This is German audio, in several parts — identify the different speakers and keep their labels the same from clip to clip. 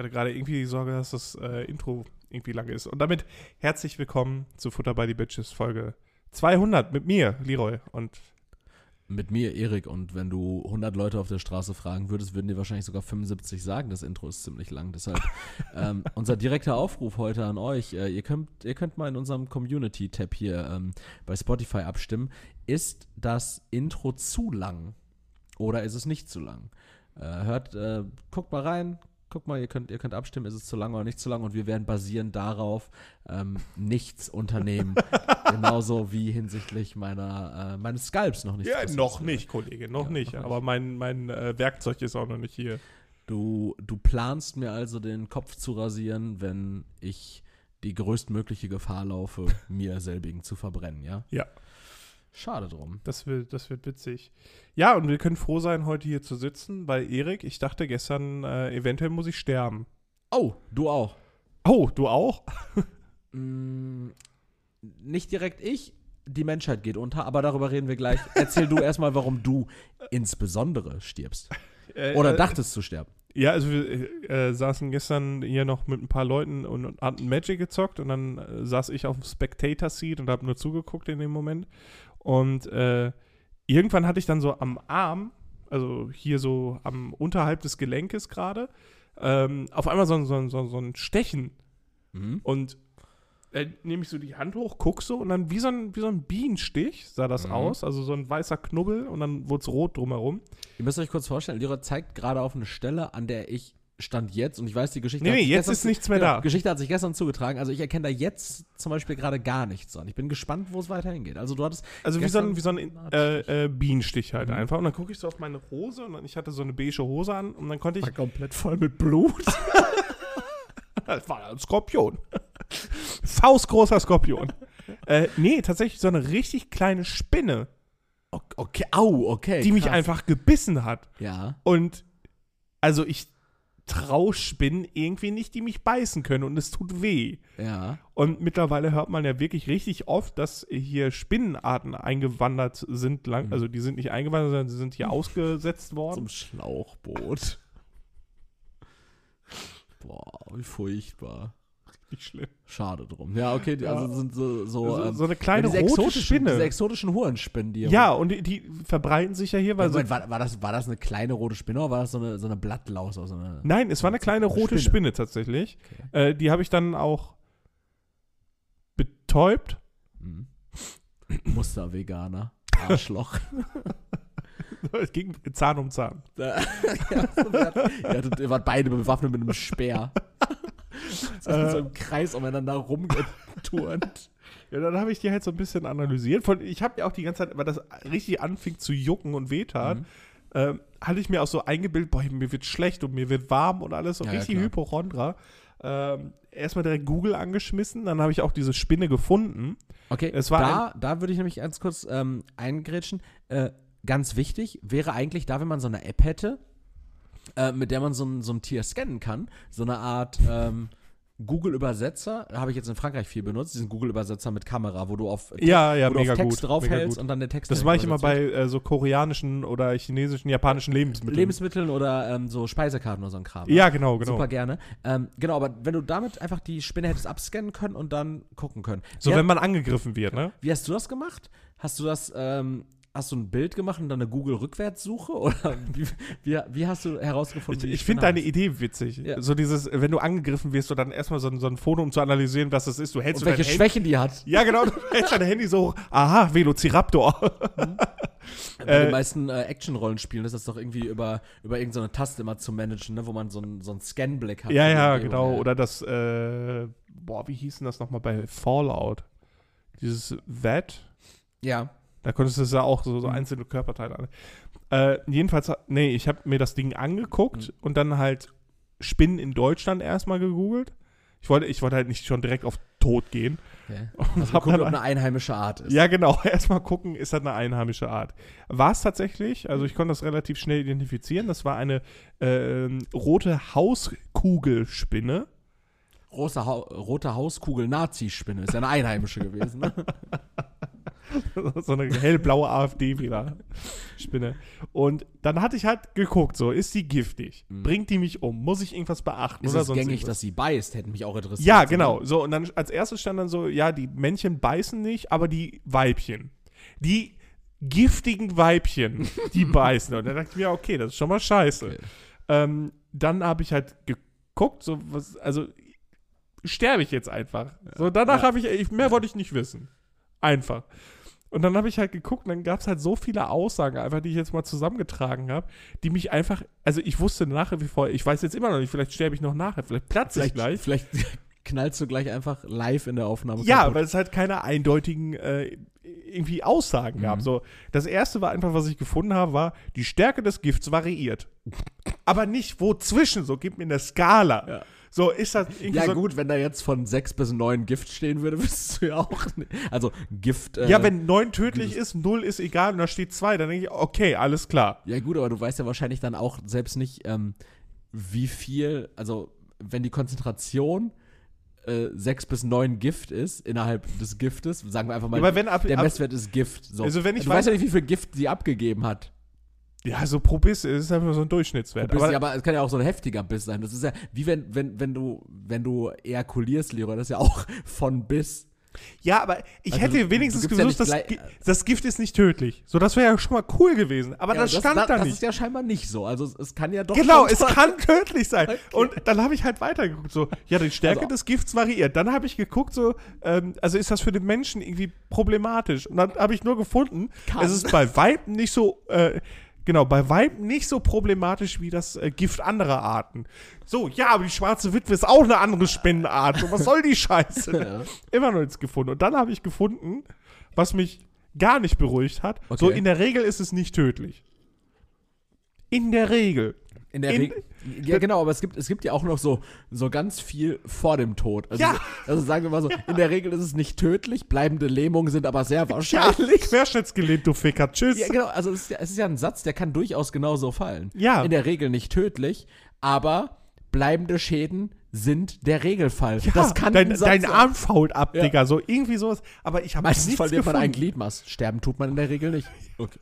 Speaker 1: Hatte gerade irgendwie die Sorge, dass das äh, Intro irgendwie lange ist. Und damit herzlich willkommen zu Futter by the Bitches Folge 200 mit mir, Leroy. Und
Speaker 2: Mit mir, Erik, und wenn du 100 Leute auf der Straße fragen würdest, würden dir wahrscheinlich sogar 75 sagen, das Intro ist ziemlich lang. Deshalb ähm, unser direkter Aufruf heute an euch, äh, ihr, könnt, ihr könnt mal in unserem Community-Tab hier ähm, bei Spotify abstimmen. Ist das Intro zu lang oder ist es nicht zu lang? Äh, hört, äh, guckt mal rein, guckt mal, ihr könnt, ihr könnt abstimmen, ist es zu lang oder nicht zu lang und wir werden basierend darauf ähm, nichts unternehmen. Genauso wie hinsichtlich meiner, äh, meines Skalps noch nicht.
Speaker 1: ja, noch
Speaker 2: ist.
Speaker 1: nicht, Kollege, noch
Speaker 2: Ja,
Speaker 1: nicht.
Speaker 2: noch nicht.
Speaker 1: Aber mein, mein äh, Werkzeug ist auch noch nicht hier.
Speaker 2: Du, du planst mir also den Kopf zu rasieren, wenn ich die größtmögliche Gefahr laufe, mir selbigen zu verbrennen, ja?
Speaker 1: Ja.
Speaker 2: Schade drum.
Speaker 1: Das wird, das wird witzig. Ja, und wir können froh sein, heute hier zu sitzen, weil Erik, ich dachte gestern, äh, eventuell muss ich sterben.
Speaker 2: Oh, du auch.
Speaker 1: Oh, du auch?
Speaker 2: Mm, nicht direkt ich, die Menschheit geht unter, aber darüber reden wir gleich. Erzähl du erstmal, warum du insbesondere stirbst.
Speaker 1: Äh,
Speaker 2: Oder
Speaker 1: äh,
Speaker 2: dachtest du sterben.
Speaker 1: Ja, also wir äh, saßen gestern hier noch mit ein paar Leuten und, und hatten Magic gezockt und dann äh, saß ich auf dem Spectator-Seat und habe nur zugeguckt in dem Moment. Und äh, irgendwann hatte ich dann so am Arm, also hier so am unterhalb des Gelenkes gerade, ähm, auf einmal so, ein- so, so, so ein Stechen.
Speaker 2: Mhm.
Speaker 1: Und äh, nehme ich so die Hand hoch, guck so und dann wie so ein, wie so ein Bienenstich sah das
Speaker 2: Mhm.
Speaker 1: aus. Also so ein weißer Knubbel und dann wurde es rot drumherum.
Speaker 2: Ihr müsst euch kurz vorstellen, Lira zeigt gerade auf eine Stelle, an der ich stand jetzt und ich weiß, die Geschichte
Speaker 1: Nee, nee, jetzt
Speaker 2: gestern
Speaker 1: ist nichts mehr
Speaker 2: genau,
Speaker 1: da.
Speaker 2: Geschichte hat sich gestern zugetragen, also ich erkenne da jetzt zum Beispiel gerade gar nichts an. Ich bin gespannt, wo es weiterhin geht. Also du hattest
Speaker 1: Also wie so ein, wie so ein
Speaker 2: war
Speaker 1: äh, äh, Bienenstich halt
Speaker 2: Mhm.
Speaker 1: einfach. Und dann gucke ich so auf meine Hose und dann, ich hatte so eine beige Hose an und dann konnte ich.
Speaker 2: komplett voll mit Blut.
Speaker 1: Das war ein Skorpion. Faustgroßer Skorpion. äh, nee, tatsächlich so eine richtig kleine Spinne,
Speaker 2: Okay, au, okay.
Speaker 1: die mich
Speaker 2: krass.
Speaker 1: einfach gebissen hat.
Speaker 2: Ja.
Speaker 1: Und also ich trau Spinnen irgendwie nicht, die mich beißen können und es tut weh.
Speaker 2: Ja.
Speaker 1: Und mittlerweile hört man ja wirklich richtig oft, dass hier Spinnenarten eingewandert sind. Lang,
Speaker 2: Mhm.
Speaker 1: Also die sind nicht eingewandert, sondern sie sind hier ausgesetzt worden.
Speaker 2: Zum Schlauchboot. Boah, wie furchtbar.
Speaker 1: Nicht schlimm.
Speaker 2: Schade drum. Ja, okay, die, also
Speaker 1: Ja.
Speaker 2: sind so, so,
Speaker 1: So,
Speaker 2: ähm,
Speaker 1: so eine kleine
Speaker 2: diese
Speaker 1: rote Spinne.
Speaker 2: Diese exotischen Hurenspinnen, die
Speaker 1: Ja, und die, die verbreiten sich ja hier, weil
Speaker 2: Ja,
Speaker 1: so,
Speaker 2: Moment, war, war, das, war das eine kleine rote Spinne oder war das so eine, so eine Blattlaus? So eine,
Speaker 1: Nein, es war eine kleine rote
Speaker 2: Spinne.
Speaker 1: Spinne, tatsächlich. Äh, die habe ich dann auch betäubt.
Speaker 2: Mhm. Muster-Veganer. Arschloch.
Speaker 1: es ging Zahn um Zahn.
Speaker 2: ja, ihr, hattet, ihr, hattet, ihr wart beide bewaffnet mit einem Speer. so,
Speaker 1: Äh.
Speaker 2: so im Kreis umeinander rumgeturnt.
Speaker 1: Ja, dann habe ich die halt so ein bisschen analysiert. Von, ich habe ja auch die ganze Zeit, weil das richtig anfing zu jucken und wehtat,
Speaker 2: Mhm.
Speaker 1: ähm, hatte ich mir auch so eingebildet, boah, mir wird schlecht und mir wird warm und alles. Und
Speaker 2: Ja, ja,
Speaker 1: richtig
Speaker 2: klar.
Speaker 1: Hypochondra. Ähm, erstmal direkt Google angeschmissen, dann habe ich auch diese Spinne gefunden.
Speaker 2: Okay,
Speaker 1: Es war
Speaker 2: da, da würde ich nämlich ganz kurz ähm, eingrätschen. Äh, ganz wichtig wäre eigentlich da, wenn man so eine App hätte, äh, mit der man so ein, so ein Tier scannen kann, so eine Art ähm, Google-Übersetzer, habe ich jetzt in Frankreich viel benutzt, diesen Google-Übersetzer mit Kamera, wo du auf,
Speaker 1: Ja, ja,
Speaker 2: wo du
Speaker 1: mega
Speaker 2: auf Text draufhältst und dann der Text
Speaker 1: Das mache ich immer bei äh, so koreanischen oder chinesischen, japanischen Lebensmitteln.
Speaker 2: Lebensmitteln oder ähm, so Speisekarten oder so ein Kram.
Speaker 1: ja, genau, genau.
Speaker 2: Super gerne. Ähm, genau, aber wenn du damit einfach die Spinne hättest abscannen können und dann gucken können.
Speaker 1: So,
Speaker 2: Wie
Speaker 1: wenn man angegriffen wird, ne?
Speaker 2: Wie hast du das gemacht? Hast du das, ähm, hast du ein Bild gemacht und dann eine Google-Rückwärtssuche? Oder wie, wie, wie hast du herausgefunden,
Speaker 1: Ich, ich finde
Speaker 2: Spinne
Speaker 1: deine? Idee witzig.
Speaker 2: Ja.
Speaker 1: So dieses, wenn du angegriffen wirst, so dann erstmal so ein, so ein Foto, um zu analysieren, was das ist. Du hältst
Speaker 2: Und
Speaker 1: so
Speaker 2: welche
Speaker 1: dein Handy-
Speaker 2: Schwächen die hat.
Speaker 1: Ja, genau, du hältst dein Handy so hoch. Aha, Velociraptor.
Speaker 2: Bei
Speaker 1: Äh,
Speaker 2: den meisten äh, Action-Rollenspielen ist das doch irgendwie über, über irgendeine Taste immer zu managen, ne? wo man so einen so einen Scan-Blick hat.
Speaker 1: ja, ja, genau. Oder das, äh, boah, wie hieß denn das nochmal bei Fallout? Dieses VAT?
Speaker 2: Ja.
Speaker 1: Da konntest du ja auch so, so
Speaker 2: Mhm.
Speaker 1: einzelne Körperteile an. Äh, jedenfalls, nee, ich habe mir das Ding angeguckt
Speaker 2: Mhm.
Speaker 1: und dann halt Spinnen in Deutschland erstmal gegoogelt. Ich wollte, ich wollte halt nicht schon direkt auf Tod gehen.
Speaker 2: Okay.
Speaker 1: Und
Speaker 2: Also gucken,
Speaker 1: dann
Speaker 2: ob eine einheimische Art ist.
Speaker 1: Ja, genau. Erstmal gucken, ist das eine einheimische Art. War es tatsächlich, also ich konnte das relativ schnell identifizieren, das war eine ähm, rote Hauskugelspinne.
Speaker 2: Rote, ha rote Hauskugel Nazi-Spinne ist ja eine einheimische gewesen. Ne?
Speaker 1: so eine hellblaue AfD wieder. Spinne. Und dann hatte ich halt geguckt, so, ist die giftig?
Speaker 2: Mhm.
Speaker 1: Bringt die mich um? Muss ich irgendwas beachten?
Speaker 2: Ist
Speaker 1: oder
Speaker 2: es
Speaker 1: sonst
Speaker 2: gängig,
Speaker 1: irgendwas?
Speaker 2: dass sie beißt? Hätte mich auch interessiert.
Speaker 1: Ja, genau. So, und dann als erstes stand dann so, ja, die Männchen beißen nicht, aber die Weibchen. Die giftigen Weibchen, die beißen. Und dann dachte ich mir, okay, das ist schon mal scheiße.
Speaker 2: Okay.
Speaker 1: Ähm, dann habe ich halt geguckt, so was, also sterbe ich jetzt einfach. So, danach
Speaker 2: Ja.
Speaker 1: habe ich, ich, mehr wollte ich nicht wissen. Einfach. Und dann habe ich halt geguckt und dann gab es halt so viele Aussagen, einfach, die ich jetzt mal zusammengetragen habe, die mich einfach, also ich wusste nachher wie vorher, ich weiß jetzt immer noch nicht, vielleicht sterbe ich noch nachher, vielleicht platze ich gleich.
Speaker 2: vielleicht knallst du gleich einfach live in der Aufnahme
Speaker 1: Ja,
Speaker 2: kaputt.
Speaker 1: weil es halt keine eindeutigen äh, irgendwie Aussagen gab.
Speaker 2: Mhm.
Speaker 1: So, das erste war einfach, was ich gefunden habe, war, die Stärke des Gifts variiert. Aber nicht wo zwischen, so gib mir eine Skala.
Speaker 2: Ja.
Speaker 1: So ist das irgendwie
Speaker 2: Ja,
Speaker 1: so.
Speaker 2: gut, wenn da jetzt von 6 bis 9 Gift stehen würde, wüsstest du ja auch nicht. Also, Gift. Äh,
Speaker 1: Ja, wenn 9 tödlich ist, 0 ist egal und da steht 2, dann denke ich, okay, alles klar.
Speaker 2: Ja, gut, aber du weißt ja wahrscheinlich dann auch selbst nicht, ähm, wie viel, also, wenn die Konzentration äh, 6 bis 9 Gift ist, innerhalb des Giftes, sagen wir einfach mal,
Speaker 1: ab,
Speaker 2: der
Speaker 1: ab,
Speaker 2: Messwert ist Gift. So.
Speaker 1: Also wenn ich
Speaker 2: du
Speaker 1: weiß-
Speaker 2: weißt ja nicht, wie viel Gift sie abgegeben hat.
Speaker 1: Ja, so pro Biss ist einfach so ein Durchschnittswert.
Speaker 2: Biss,
Speaker 1: Aber,
Speaker 2: ja, aber es kann ja auch so ein heftiger Biss sein. Das ist ja wie wenn, wenn, wenn du, wenn du ejakulierst, Leroy, das ist ja auch von Biss.
Speaker 1: ja, aber ich
Speaker 2: Also
Speaker 1: hätte wenigstens
Speaker 2: ja
Speaker 1: gewusst,
Speaker 2: nicht
Speaker 1: dass das Gift ist nicht tödlich. So, das wäre ja schon mal cool gewesen. Aber
Speaker 2: Ja,
Speaker 1: das stand
Speaker 2: das,
Speaker 1: da
Speaker 2: das
Speaker 1: nicht.
Speaker 2: ist ja scheinbar nicht so. Also es, es kann ja doch.
Speaker 1: Genau, es kann tödlich sein.
Speaker 2: Okay.
Speaker 1: Und dann habe ich halt weitergeguckt, so, ja, die Stärke
Speaker 2: Also-
Speaker 1: des Gifts variiert. Dann habe ich geguckt, so, ähm, also ist das für den Menschen irgendwie problematisch? Und dann habe ich nur gefunden,
Speaker 2: Kann.
Speaker 1: es ist bei Weiben nicht so, äh, genau, bei Weiben nicht so problematisch wie das äh, Gift anderer Arten. So, ja, aber die schwarze Witwe ist auch eine andere Spendenart. So, was soll die Scheiße?
Speaker 2: Ja.
Speaker 1: Immer noch nichts gefunden. Und dann habe ich gefunden, was mich gar nicht beruhigt hat. So,
Speaker 2: Okay.
Speaker 1: in der Regel ist es nicht tödlich. In der Regel.
Speaker 2: In der Regel. Ja, genau, aber es gibt, es gibt ja auch noch so, so ganz viel vor dem Tod. Also,
Speaker 1: Ja.
Speaker 2: also sagen wir mal so, in der Regel ist es nicht tödlich, bleibende Lähmungen sind aber sehr
Speaker 1: Ja,
Speaker 2: wahrscheinlich.
Speaker 1: querschnittsgelähmt, du Ficker. Tschüss.
Speaker 2: Ja, genau, also es ist, ja, es ist ja ein Satz, der kann durchaus genauso fallen.
Speaker 1: Ja.
Speaker 2: In der Regel nicht tödlich, aber bleibende Schäden sind der Regelfall. das kann
Speaker 1: dein, dein. Arm fault ab,
Speaker 2: Ja.
Speaker 1: Digga. So irgendwie sowas. Aber ich habe
Speaker 2: Meistens
Speaker 1: nichts
Speaker 2: verliert man
Speaker 1: gefunden.
Speaker 2: ein Gliedmaß. Sterben tut man in der Regel nicht. Okay.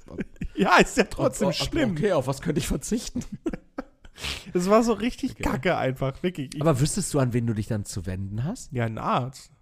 Speaker 1: Ja, ist ja trotzdem
Speaker 2: Oh,
Speaker 1: schlimm.
Speaker 2: Okay, auf was könnte ich verzichten?
Speaker 1: Es war so richtig
Speaker 2: Okay.
Speaker 1: kacke einfach, wirklich. Ich,
Speaker 2: Aber wüsstest du, an wen du dich dann zu wenden hast?
Speaker 1: ja, ein Arzt.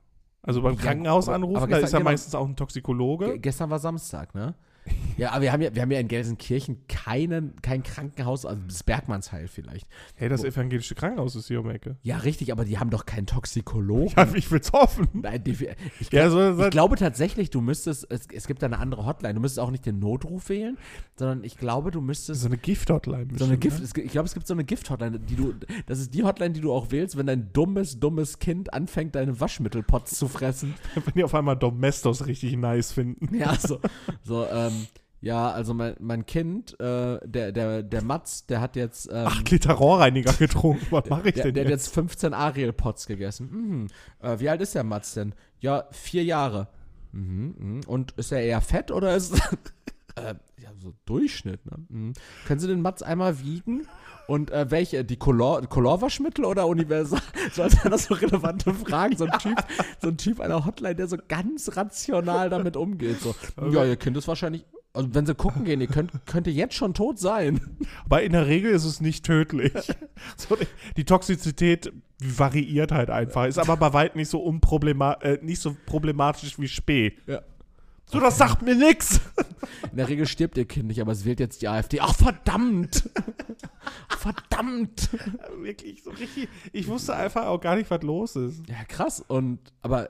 Speaker 1: Also beim
Speaker 2: Ja,
Speaker 1: Krankenhaus
Speaker 2: aber-
Speaker 1: anrufen,
Speaker 2: aber
Speaker 1: da
Speaker 2: gestern-
Speaker 1: ist ja
Speaker 2: genau.
Speaker 1: meistens auch ein Toxikologe.
Speaker 2: Ge gestern war Samstag, ne? Ja, aber wir haben ja, wir haben ja in Gelsenkirchen keinen, kein Krankenhaus, also das Bergmannsheil vielleicht.
Speaker 1: Hey, das
Speaker 2: Wo-
Speaker 1: evangelische Krankenhaus ist hier um Ecke.
Speaker 2: Ja, richtig, aber die haben doch keinen Toxikologen.
Speaker 1: Ja, ich will's hoffen.
Speaker 2: Nein, die, ich,
Speaker 1: Ja, so,
Speaker 2: ich glaube tatsächlich, du müsstest, es, es gibt da eine andere Hotline, du müsstest auch nicht den Notruf wählen, sondern ich glaube, du müsstest
Speaker 1: so eine Gift-Hotline.
Speaker 2: so eine Gift,
Speaker 1: ne?
Speaker 2: es, gibt- ich glaube, es gibt so eine Gift-Hotline, die du, das ist die Hotline, die du auch wählst, wenn dein dummes, dummes Kind anfängt, deine Waschmittelpots zu fressen.
Speaker 1: Wenn die auf einmal Domestos richtig nice finden.
Speaker 2: Ja, so, so ähm, ja, also mein, mein Kind, äh, der, der, der Matz, der hat jetzt, ähm,
Speaker 1: Acht Liter Rohrreiniger getrunken. Was mache ich
Speaker 2: der,
Speaker 1: denn
Speaker 2: der hat
Speaker 1: jetzt?
Speaker 2: jetzt 15 Ariel-Pots gegessen. Mhm. Äh, wie alt ist der Matz denn? Ja, vier Jahre. Mhm, mhm. Und ist er eher fett oder ist äh, ja, so Durchschnitt, ne? Mhm. Können Sie den Matz einmal wiegen? Und äh, welche? Die Color, Colorwaschmittel oder Universal? So als wären das so relevante Fragen. So ein Typ, so ein Typ einer Hotline, der so ganz rational damit umgeht. So, ja, Ihr Kind ist wahrscheinlich. Also wenn sie gucken gehen, ihr könnt, könnte jetzt schon tot sein.
Speaker 1: Aber in der Regel ist es nicht tödlich. so, die, die Toxizität variiert halt einfach. Ist aber bei weitem nicht so, unproblema äh, nicht so problematisch wie Spee.
Speaker 2: Ja.
Speaker 1: So, das sagt mir nix.
Speaker 2: In der Regel stirbt ihr Kind nicht, aber es wählt jetzt die AfD. Ach, verdammt! verdammt!
Speaker 1: Wirklich, so richtig. Ich wusste einfach auch gar nicht, was los ist.
Speaker 2: Ja, krass. Und, aber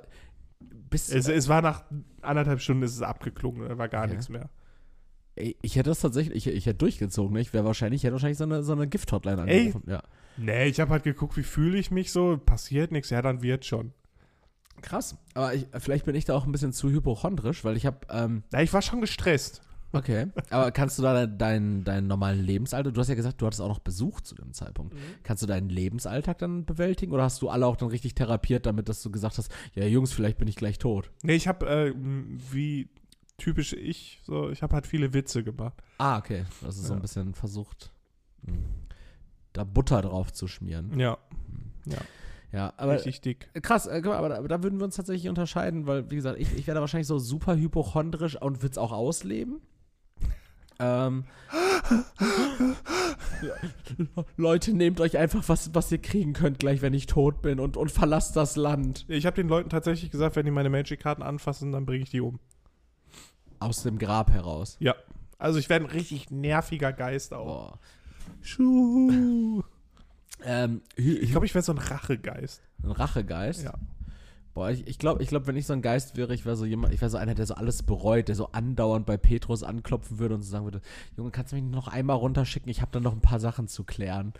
Speaker 2: bis.
Speaker 1: Es, es war nach anderthalb Stunden ist es abgeklungen, da war gar
Speaker 2: Ja.
Speaker 1: nichts mehr.
Speaker 2: ey, ich hätte das tatsächlich, ich, ich hätte durchgezogen, ne? Ich wäre wahrscheinlich, ich hätte wahrscheinlich so eine, so eine Gift-Hotline
Speaker 1: Ey.
Speaker 2: angerufen. Ja.
Speaker 1: Nee, ich habe halt geguckt, wie fühle ich mich so, passiert nichts, ja, dann wird schon.
Speaker 2: Krass. Aber ich, vielleicht bin ich da auch ein bisschen zu hypochondrisch, weil ich habe, ähm,
Speaker 1: Na, ich war schon gestresst.
Speaker 2: okay. aber kannst du da deinen dein, normalen Lebensalter, du hast ja gesagt, du hattest auch noch Besuch zu dem Zeitpunkt. Kannst du deinen Lebensalltag dann bewältigen oder hast du alle auch dann richtig therapiert, damit dass du gesagt hast, ja Jungs, vielleicht bin ich gleich tot?
Speaker 1: Nee, ich habe, äh, wie typisch ich, so, ich habe halt viele Witze gemacht.
Speaker 2: Ah, okay. Das ist so
Speaker 1: Ja.
Speaker 2: ein bisschen versucht, mh, da Butter drauf zu schmieren.
Speaker 1: Ja.
Speaker 2: Ja, aber
Speaker 1: Richtig dick.
Speaker 2: krass, äh, guck mal, aber, aber da würden wir uns tatsächlich unterscheiden, weil, wie gesagt, ich, ich wäre da wahrscheinlich so super hypochondrisch und würde es auch ausleben. Ähm, Leute, nehmt euch einfach, was, was ihr kriegen könnt, gleich wenn ich tot bin und, und verlasst das Land.
Speaker 1: Ich habe den Leuten tatsächlich gesagt, wenn die meine Magic-Karten anfassen, dann bringe ich die um.
Speaker 2: Aus dem Grab heraus.
Speaker 1: Ja. Also ich werde ein richtig nerviger Geist auch.
Speaker 2: Boah.
Speaker 1: Schuh.
Speaker 2: Ähm,
Speaker 1: Ich glaube, ich wäre so ein Rachegeist.
Speaker 2: ein Rachegeist.
Speaker 1: Ja.
Speaker 2: Boah, ich, ich glaube, ich glaub, wenn ich so ein Geist wäre, ich wäre so jemand, ich wäre so einer, der so alles bereut, der so andauernd bei Petrus anklopfen würde und so sagen würde, Junge, kannst du mich noch einmal runterschicken? Ich habe da noch ein paar Sachen zu klären.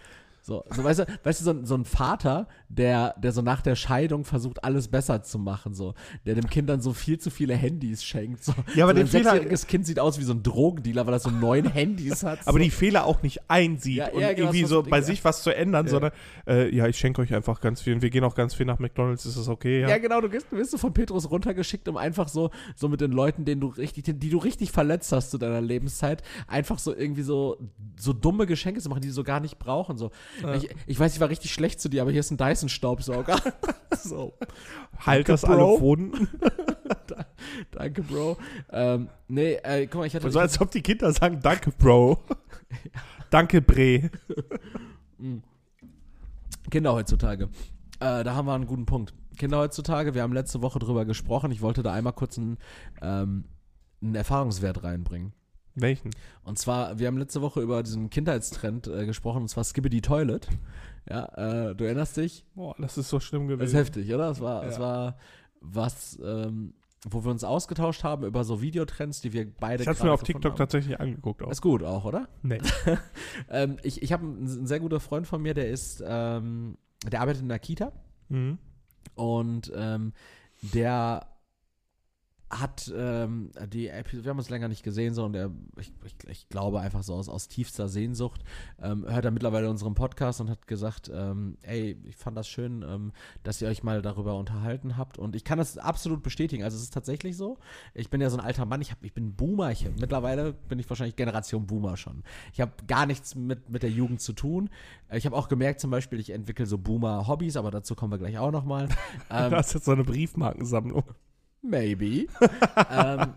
Speaker 2: So, so weißt du, weißt du so, ein- so ein Vater, der, der so nach der Scheidung versucht, alles besser zu machen, so, der dem Kind dann so viel zu viele Handys schenkt. So.
Speaker 1: Ja, aber
Speaker 2: so ein
Speaker 1: Fehler-
Speaker 2: sechsjähriges Kind sieht aus wie so ein Drogendealer, weil er so neun Handys hat.
Speaker 1: Aber
Speaker 2: so.
Speaker 1: die Fehler auch nicht einsieht
Speaker 2: Ja,
Speaker 1: und
Speaker 2: genau,
Speaker 1: irgendwie
Speaker 2: das
Speaker 1: so
Speaker 2: ist
Speaker 1: bei sich was zu ändern, sondern äh, ja, ich schenke euch einfach ganz viel und wir gehen auch ganz viel nach McDonalds, ist das okay? Ja.
Speaker 2: Ja, genau, du, gehst, du wirst so von Petrus runtergeschickt, um einfach so, so mit den Leuten, denen du richtig, die du richtig verletzt hast zu deiner Lebenszeit, einfach so irgendwie so, so dumme Geschenke zu machen, die sie so gar nicht brauchen. So.
Speaker 1: Ja.
Speaker 2: Ich, ich weiß, ich war richtig schlecht zu dir, aber hier ist ein Dyson-Staubsauger. so.
Speaker 1: halt
Speaker 2: Danke,
Speaker 1: das Wunden.
Speaker 2: Danke, Bro. Ähm, nee, äh, guck mal, ich hatte.
Speaker 1: so als ob die Kinder sagen, danke, Bro. danke, Bre.
Speaker 2: Kinder heutzutage. Äh, da haben wir einen guten Punkt. Kinder heutzutage, wir haben letzte Woche drüber gesprochen. Ich wollte da einmal kurz einen, ähm, einen Erfahrungswert reinbringen.
Speaker 1: Welchen?
Speaker 2: Und zwar, wir haben letzte Woche über diesen Kindheitstrend äh, gesprochen, und zwar Skibbity Toilet. Ja, äh, du erinnerst dich?
Speaker 1: Boah, das ist so schlimm
Speaker 2: Das ist
Speaker 1: gewesen.
Speaker 2: heftig, oder? Es war, es
Speaker 1: Ja.
Speaker 2: war was, ähm, wo wir uns ausgetauscht haben über so Videotrends, die wir beide
Speaker 1: Ich hab's mir auf TikTok
Speaker 2: haben.
Speaker 1: tatsächlich angeguckt auch.
Speaker 2: Ist gut auch, oder?
Speaker 1: Nee.
Speaker 2: Ähm, ich ich habe einen, ein sehr guter Freund von mir, der ist, ähm, der arbeitet in der Kita
Speaker 1: Mhm.
Speaker 2: und ähm, der hat ähm, die Episode, wir haben uns länger nicht gesehen, sondern der, ich, ich, ich glaube einfach so aus, aus tiefster Sehnsucht, ähm, hört er mittlerweile unseren Podcast und hat gesagt, ähm, ey, ich fand das schön, ähm, dass ihr euch mal darüber unterhalten habt und ich kann das absolut bestätigen, also es ist tatsächlich so, ich bin ja so ein alter Mann, ich, hab, ich bin Boomer, ich, mittlerweile bin ich wahrscheinlich Generation Boomer schon. Ich habe gar nichts mit, mit der Jugend zu tun. Ich habe auch gemerkt zum Beispiel, ich entwickle so Boomer-Hobbys, aber dazu kommen wir gleich auch nochmal. Ähm,
Speaker 1: Du hast jetzt so eine Briefmarkensammlung.
Speaker 2: Maybe. ähm,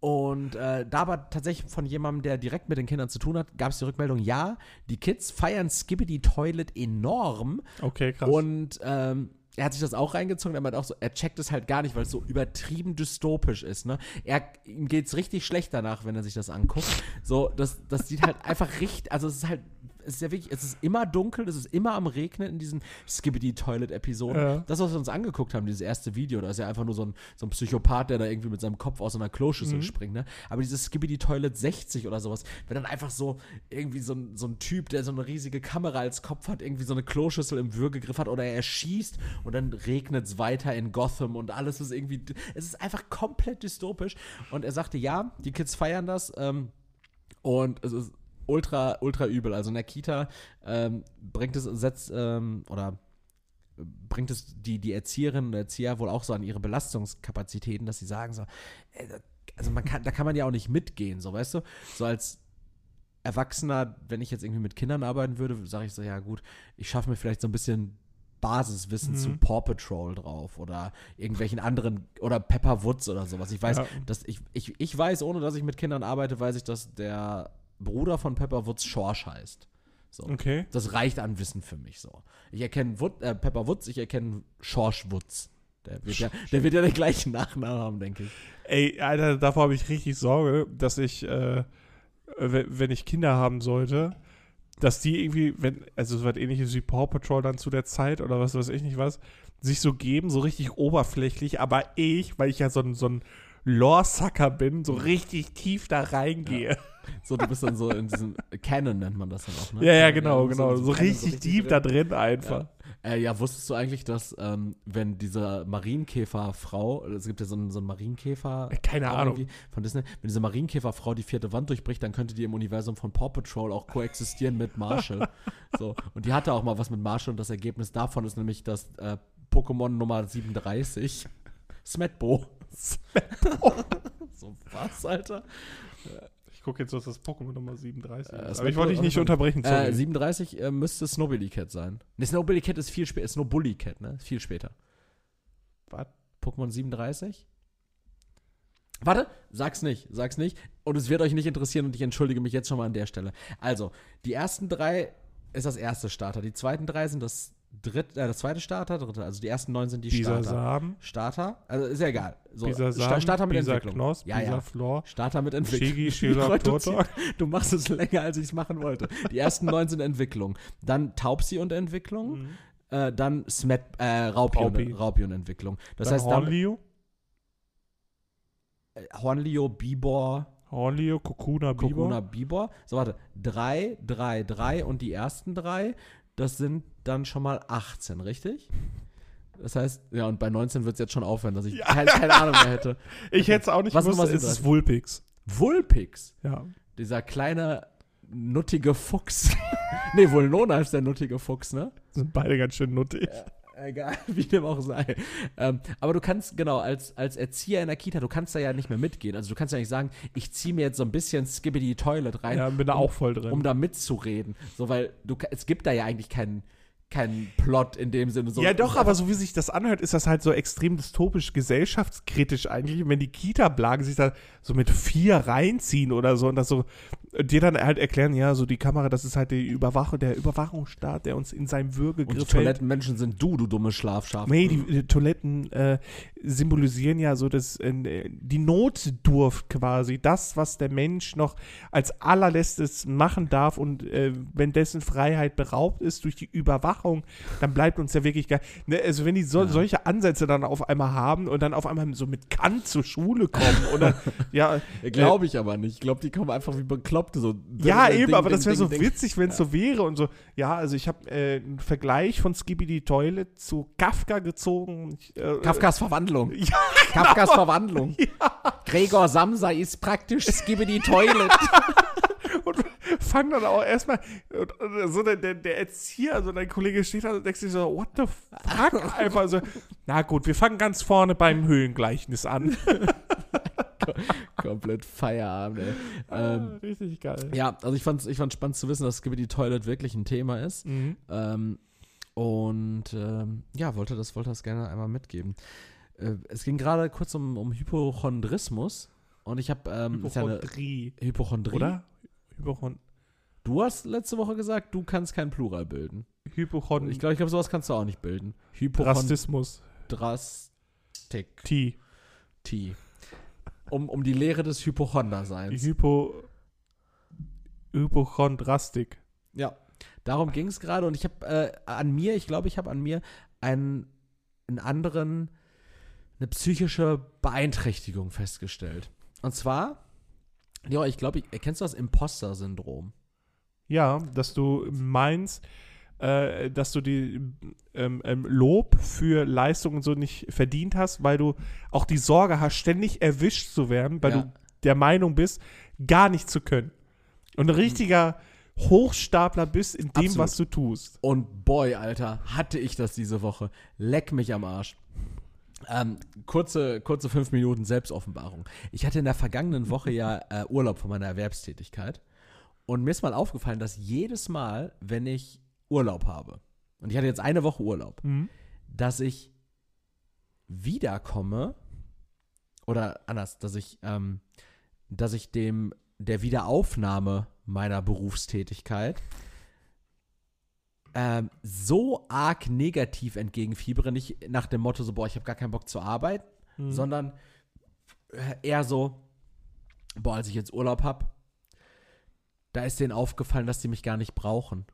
Speaker 2: und äh, da aber tatsächlich von jemandem, der direkt mit den Kindern zu tun hat, gab es die Rückmeldung, ja, die Kids feiern Skibbity Toilet enorm.
Speaker 1: Okay, krass.
Speaker 2: Und ähm, er hat sich das auch reingezogen, er meint auch so, er checkt es halt gar nicht, weil es so übertrieben dystopisch ist, ne? Er, ihm geht's richtig schlecht danach, wenn er sich das anguckt. So, das, das sieht halt einfach richtig, also es ist halt, es ist ja wirklich, es ist immer dunkel, es ist immer am Regnen in diesen Skibbity-Toilet-Episoden.
Speaker 1: Ja.
Speaker 2: Das, was wir uns angeguckt haben, dieses erste Video, da ist ja einfach nur so ein, so ein Psychopath, der da irgendwie mit seinem Kopf aus einer Kloschüssel
Speaker 1: Mhm.
Speaker 2: springt, ne? Aber dieses Skibbity-Toilet 60 oder sowas, wenn dann einfach so irgendwie so ein, so ein Typ, der so eine riesige Kamera als Kopf hat, irgendwie so eine Kloschüssel im Würgegriff hat oder er schießt und dann regnet es weiter in Gotham und alles ist irgendwie, es ist einfach komplett dystopisch. Und er sagte, ja, die Kids feiern das ähm, und es ist ultra, ultra übel. Also in der Kita ähm, bringt es, setzt, ähm, oder bringt es die, die Erzieherinnen und Erzieher wohl auch so an ihre Belastungskapazitäten, dass sie sagen so, also man kann, da kann man ja auch nicht mitgehen, so weißt du, so als Erwachsener, wenn ich jetzt irgendwie mit Kindern arbeiten würde, sage ich so, ja gut, ich schaffe mir vielleicht so ein bisschen Basiswissen
Speaker 1: Mhm.
Speaker 2: zu Paw Patrol drauf oder irgendwelchen anderen oder Pepper Woods oder sowas. Ich weiß,
Speaker 1: Ja.
Speaker 2: dass ich, ich, ich weiß, ohne dass ich mit Kindern arbeite, weiß ich, dass der Bruder von Pepper Woods Schorsch heißt. So.
Speaker 1: okay.
Speaker 2: Das reicht an Wissen für mich so. Ich erkenne Wood, äh, Pepper Woods, ich erkenne Schorsch Woods. Der wird, ja, der wird ja den gleichen Nachnamen haben, denke ich.
Speaker 1: Ey, Alter, davor habe ich richtig Sorge, dass ich, äh, wenn, ich Kinder haben sollte, dass die irgendwie, wenn, also so was ähnliches wie Paw Patrol dann zu der Zeit oder was weiß ich nicht was, sich so geben, so richtig oberflächlich, aber ich, weil ich ja so ein, so ein Lore-Sucker bin, so richtig tief da reingehe.
Speaker 2: So, du bist dann so in diesem Canon nennt man das dann auch, ne?
Speaker 1: Ja, ja, genau,
Speaker 2: bist
Speaker 1: genau.
Speaker 2: in
Speaker 1: So
Speaker 2: diesem Canon
Speaker 1: richtig tief da drin einfach.
Speaker 2: Ja. Äh, ja, wusstest du eigentlich, dass ähm, wenn diese Marienkäferfrau, es gibt ja so einen, so einen Marienkäfer.
Speaker 1: Keine
Speaker 2: auch
Speaker 1: Ahnung.
Speaker 2: Von Disney, wenn diese Marienkäferfrau die vierte Wand durchbricht, dann könnte die im Universum von Paw Patrol auch koexistieren mit Marshall. so, und die hatte auch mal was mit Marshall und das Ergebnis davon ist nämlich das äh, Pokémon Nummer 37, Smetbo. so, was, Alter?
Speaker 1: Ich gucke jetzt, was das Pokémon Nummer 37
Speaker 2: Äh,
Speaker 1: ist. Aber ich wollte dich nicht unterbrechen, sorry.
Speaker 2: Äh, 37 äh, müsste Snowbilly Cat sein. Ne, Snowbilly Cat ist viel später. Snowbully Cat, ne? Ist viel später.
Speaker 1: Was?
Speaker 2: Pokémon 37? Warte, sag's nicht, sag's nicht. Und es wird euch nicht interessieren und ich entschuldige mich jetzt schon mal an der Stelle. Also, die ersten drei ist das erste Starter. Die zweiten drei sind das dritte, äh, das zweite Starter, dritte. Also die ersten neun sind die
Speaker 1: Bisa
Speaker 2: Starter.
Speaker 1: Samen,
Speaker 2: Starter, also ist ja egal. So,
Speaker 1: Bisa Samen,
Speaker 2: Starter mit
Speaker 1: Bisa
Speaker 2: Entwicklung.
Speaker 1: Knoss,
Speaker 2: ja,
Speaker 1: Bisa
Speaker 2: ja.
Speaker 1: Flor,
Speaker 2: Starter mit Entwicklung.
Speaker 1: Shigi, Turtok.
Speaker 2: Du machst es länger, als ich es machen wollte. Die ersten neun sind Entwicklung. Dann Taubsi und Entwicklung.
Speaker 1: Mhm.
Speaker 2: Äh, dann Smet, äh, Raupi,
Speaker 1: Raupi.
Speaker 2: und, Raupi und Entwicklung. Das
Speaker 1: Dann
Speaker 2: heißt, dann,
Speaker 1: Hornlio,
Speaker 2: äh, Hornlio, Bibor,
Speaker 1: Hornlio, Kokuna,
Speaker 2: Kokuna,
Speaker 1: Biber.
Speaker 2: Bibor. So, warte. Drei, drei, drei und die ersten drei, das sind dann schon mal 18, richtig? Das heißt, ja, und bei 19 wird es jetzt schon aufhören, dass ich
Speaker 1: Ja.
Speaker 2: keine, keine Ahnung mehr hätte.
Speaker 1: Ich hätte es auch nicht
Speaker 2: Was
Speaker 1: gewusst, es ist
Speaker 2: 37?
Speaker 1: Vulpix.
Speaker 2: Vulpix.
Speaker 1: Ja.
Speaker 2: Dieser kleine, nuttige Fuchs. nee, Vulnona ist der nuttige Fuchs, ne?
Speaker 1: Sind beide ganz schön nuttig.
Speaker 2: Egal, wie dem auch sei. Ähm, aber du kannst, genau, als, als Erzieher in der Kita, du kannst da ja nicht mehr mitgehen. Also du kannst ja nicht sagen, ich ziehe mir jetzt so ein bisschen Skibbity Toilet rein,
Speaker 1: Ja, bin da
Speaker 2: um,
Speaker 1: auch voll drin.
Speaker 2: um da mitzureden. So, weil du, es gibt da ja eigentlich keinen keinen Plot in dem Sinne. So,
Speaker 1: ja, doch, aber so wie sich das anhört, ist das halt so extrem dystopisch, gesellschaftskritisch eigentlich. Wenn die Kita-Blagen sich da so mit vier reinziehen oder so und das so, dir dann halt erklären, ja, so die Kamera, das ist halt die Überwachung, der Überwachungsstaat, der uns in seinem
Speaker 2: Und die
Speaker 1: Würgegriff hält.
Speaker 2: Toilettenmenschen sind du, du dumme Schlafschaf.
Speaker 1: Nee, die, die Toiletten äh, symbolisieren ja so das, äh, die Notdurft quasi, das, was der Mensch noch als allerletztes machen darf und äh, wenn dessen Freiheit beraubt ist durch die Überwachung, dann bleibt uns ja wirklich gar, ne, also wenn die so,
Speaker 2: Ja.
Speaker 1: solche Ansätze dann auf einmal haben und dann auf einmal so mit Kant zur Schule kommen oder ja,
Speaker 2: Glaube ich aber nicht. Ich glaube, die kommen einfach wie Bekloppte. So
Speaker 1: ja,
Speaker 2: Ding,
Speaker 1: eben, aber
Speaker 2: Ding,
Speaker 1: das wäre
Speaker 2: Ding,
Speaker 1: so
Speaker 2: Ding.
Speaker 1: witzig, wenn es so wäre und so. Ja, also ich habe äh, einen Vergleich von Skibidi Toilet zu Kafka gezogen. Äh,
Speaker 2: Kafkas Verwandlung.
Speaker 1: Ja,
Speaker 2: Kafkas Verwandlung. Gregor Samsa ist praktisch Skibbity Toilet.
Speaker 1: und fang dann auch erstmal, so der, der, der Erzieher, also dein Kollege steht da und denkt sich so, what the fuck? Einfach so, na gut, wir fangen ganz vorne beim Höhlengleichnis an.
Speaker 2: Komplett Feierabend, ey. Ähm,
Speaker 1: Ah, richtig geil.
Speaker 2: ja, also ich fand ich fand's spannend zu wissen, dass Skibbity Toilet wirklich ein Thema ist.
Speaker 1: Mhm.
Speaker 2: Ähm, und ähm, ja, wollte das, wollte das gerne einmal mitgeben. Äh, es ging gerade kurz um, um Hypochondrismus. Und ich habe ähm, ist ja
Speaker 1: Hypochondrie,
Speaker 2: Hypochondrie.
Speaker 1: oder? Hypochon
Speaker 2: Du hast letzte Woche gesagt, du kannst kein Plural bilden.
Speaker 1: Hypochondrie.
Speaker 2: Ich glaube, ich glaube, sowas kannst du auch nicht bilden. Hypochondrastik.
Speaker 1: Rassismus. T.
Speaker 2: T. Um, um die Lehre des Hypochonderseins.
Speaker 1: Hypo. Hypochondrastik.
Speaker 2: Ja, darum ging es gerade und ich habe äh, an mir, ich glaube, ich habe an mir einen, einen anderen, eine psychische Beeinträchtigung festgestellt. Und zwar, ja, ich glaube, ich, kennst du das Imposter-Syndrom?
Speaker 1: Ja, dass du meinst, äh, dass du die ähm, ähm, Lob für Leistungen so nicht verdient hast, weil du auch die Sorge hast, ständig erwischt zu werden, weil
Speaker 2: Ja.
Speaker 1: du der Meinung bist, gar nicht zu können. Und ein richtiger Hochstapler bist in dem,
Speaker 2: Absolut.
Speaker 1: was du tust.
Speaker 2: Und boy, Alter, hatte ich das diese Woche. Leck mich am Arsch. Ähm, kurze, kurze fünf Minuten Selbstoffenbarung. Ich hatte in der vergangenen Woche ja äh, Urlaub von meiner Erwerbstätigkeit. Und mir ist mal aufgefallen, dass jedes Mal, wenn ich Urlaub habe, und ich hatte jetzt eine Woche Urlaub,
Speaker 1: Mhm.
Speaker 2: dass ich wiederkomme, oder anders, dass ich, ähm, dass ich dem, der Wiederaufnahme meiner Berufstätigkeit ähm, so arg negativ entgegenfiebere, nicht nach dem Motto so, boah, ich habe gar keinen Bock zur Arbeit,
Speaker 1: Mhm.
Speaker 2: sondern eher so, boah, als ich jetzt Urlaub habe, da ist denen aufgefallen, dass die mich gar nicht brauchen.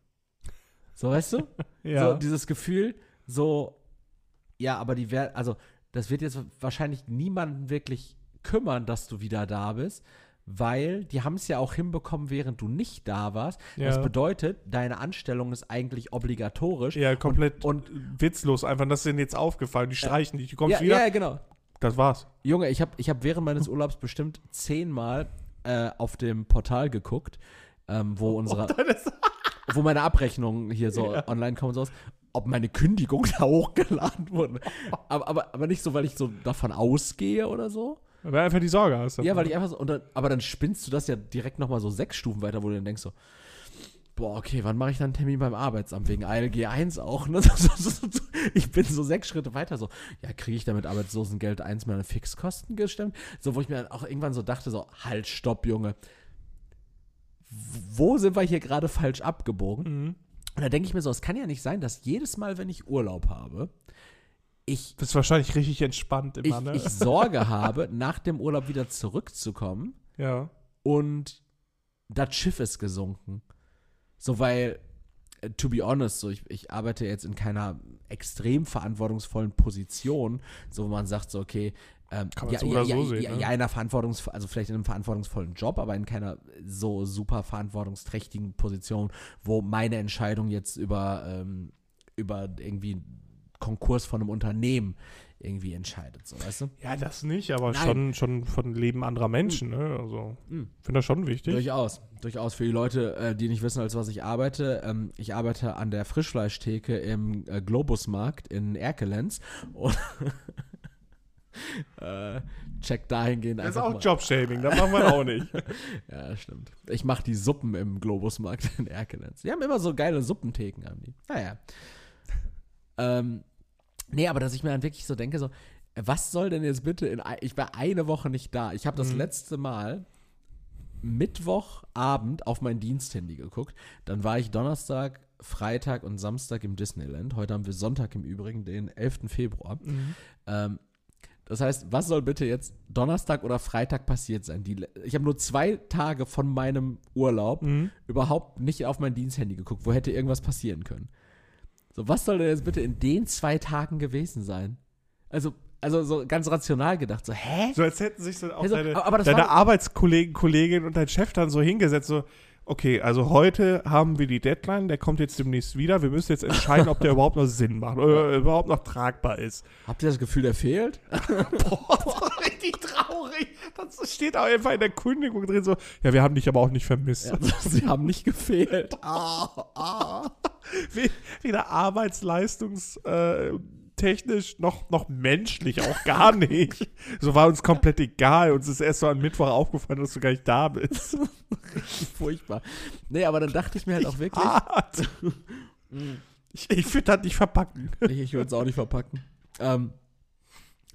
Speaker 2: So, weißt du?
Speaker 1: Ja.
Speaker 2: So dieses Gefühl, so, ja, aber die werden, also das wird jetzt wahrscheinlich niemanden wirklich kümmern, dass du wieder da bist, weil die haben es ja auch hinbekommen, während du nicht da warst.
Speaker 1: ja.
Speaker 2: Das bedeutet, deine Anstellung ist eigentlich obligatorisch.
Speaker 1: ja, komplett
Speaker 2: Und,
Speaker 1: witzlos einfach. Das ist denen jetzt aufgefallen. Die streichen dich. Du kommst
Speaker 2: ja,
Speaker 1: wieder.
Speaker 2: ja, genau.
Speaker 1: Das war's.
Speaker 2: Junge, ich habe ich hab während meines Urlaubs bestimmt zehnmal äh, auf dem Portal geguckt, ähm, wo unsere, wo meine Abrechnungen hier so
Speaker 1: Ja.
Speaker 2: online kommen und sowas, ob meine Kündigung da hochgeladen wurde. aber, aber, aber nicht so, weil ich so davon ausgehe oder so,
Speaker 1: Weil einfach die Sorge hast.
Speaker 2: Ja, weil ich einfach so, und dann, aber dann spinnst du das ja direkt nochmal so sechs Stufen weiter, wo du dann denkst so, boah, okay, wann mache ich dann einen Termin beim Arbeitsamt? Wegen ALG 1 auch, ne? ich bin so sechs Schritte weiter, so, ja, kriege ich damit Arbeitslosengeld 1 meine Fixkosten gestemmt? So, wo ich mir dann auch irgendwann so dachte, so, halt, stopp, Junge. Wo sind wir hier gerade falsch abgebogen?
Speaker 1: Mhm.
Speaker 2: Und da denke ich mir so, es kann ja nicht sein, dass jedes Mal, wenn ich Urlaub habe, ich,
Speaker 1: Bist wahrscheinlich richtig entspannt
Speaker 2: ich,
Speaker 1: immer, ne?
Speaker 2: ich Sorge habe, nach dem Urlaub wieder zurückzukommen
Speaker 1: ja.
Speaker 2: und das Schiff ist gesunken. So, weil, äh, to be honest, so ich, ich arbeite jetzt in keiner extrem verantwortungsvollen Position, so wo man sagt, so, okay, ähm,
Speaker 1: Kann man
Speaker 2: ja,
Speaker 1: so
Speaker 2: ja,
Speaker 1: oder
Speaker 2: ja,
Speaker 1: so sehen,
Speaker 2: ja,
Speaker 1: ne?
Speaker 2: ja, in einer verantwortungs also vielleicht in einem verantwortungsvollen Job, aber in keiner so super verantwortungsträchtigen Position, wo meine Entscheidung jetzt über, ähm, über irgendwie Konkurs von einem Unternehmen irgendwie entscheidet, so, weißt du?
Speaker 1: Ja, das nicht, aber
Speaker 2: Nein.
Speaker 1: schon, schon von Leben anderer Menschen, ne? Also,
Speaker 2: Mhm.
Speaker 1: finde das schon wichtig.
Speaker 2: Durchaus. Durchaus für die Leute, äh, die nicht wissen, als was ich arbeite. Ähm, ich arbeite an der Frischfleischtheke im äh, Globusmarkt in Erkelenz. Und äh, check dahingehend
Speaker 1: Das ist
Speaker 2: einfach
Speaker 1: auch
Speaker 2: mal.
Speaker 1: Jobshaming, das machen wir auch nicht.
Speaker 2: Ja, stimmt. Ich mache die Suppen im Globusmarkt in Erkelenz. Die haben immer so geile Suppentheken, haben die. Naja. Ähm, nee, aber dass ich mir dann wirklich so denke, so, was soll denn jetzt bitte in, ich war eine Woche nicht da. Ich habe das
Speaker 1: Mhm.
Speaker 2: letzte Mal Mittwochabend auf mein Diensthandy geguckt. Dann war ich Donnerstag, Freitag und Samstag im Disneyland. Heute haben wir Sonntag im Übrigen, den 11. Februar.
Speaker 1: Mhm.
Speaker 2: Ähm, das heißt, was soll bitte jetzt Donnerstag oder Freitag passiert sein? Die, ich habe nur zwei Tage von meinem Urlaub
Speaker 1: Mhm.
Speaker 2: überhaupt nicht auf mein Diensthandy geguckt. Wo hätte irgendwas passieren können? So, was soll denn jetzt bitte in den zwei Tagen gewesen sein? Also, also so ganz rational gedacht, so, hä?
Speaker 1: So als hätten sich so auch
Speaker 2: Also,
Speaker 1: deine,
Speaker 2: das
Speaker 1: deine
Speaker 2: war-
Speaker 1: Arbeitskollegen, Kollegin und dein Chef dann so hingesetzt, so, okay, also heute haben wir die Deadline, der kommt jetzt demnächst wieder, wir müssen jetzt entscheiden, ob der überhaupt noch Sinn macht oder überhaupt noch tragbar ist.
Speaker 2: Habt ihr das Gefühl, der fehlt?
Speaker 1: Boah, richtig traurig. Das steht auch einfach in der Kündigung drin so, ja, wir haben dich aber auch nicht vermisst.
Speaker 2: Ja, sie haben nicht gefehlt. Ah, ah.
Speaker 1: Weder arbeitsleistungstechnisch technisch noch, noch menschlich auch gar nicht. So war uns komplett egal. Uns ist erst so am Mittwoch aufgefallen, dass du gar nicht da bist.
Speaker 2: Furchtbar. Nee, aber dann dachte ich mir halt auch wirklich,
Speaker 1: Hart. Ich, ich würde das nicht verpacken.
Speaker 2: ich, ich würde es auch nicht verpacken. Ähm,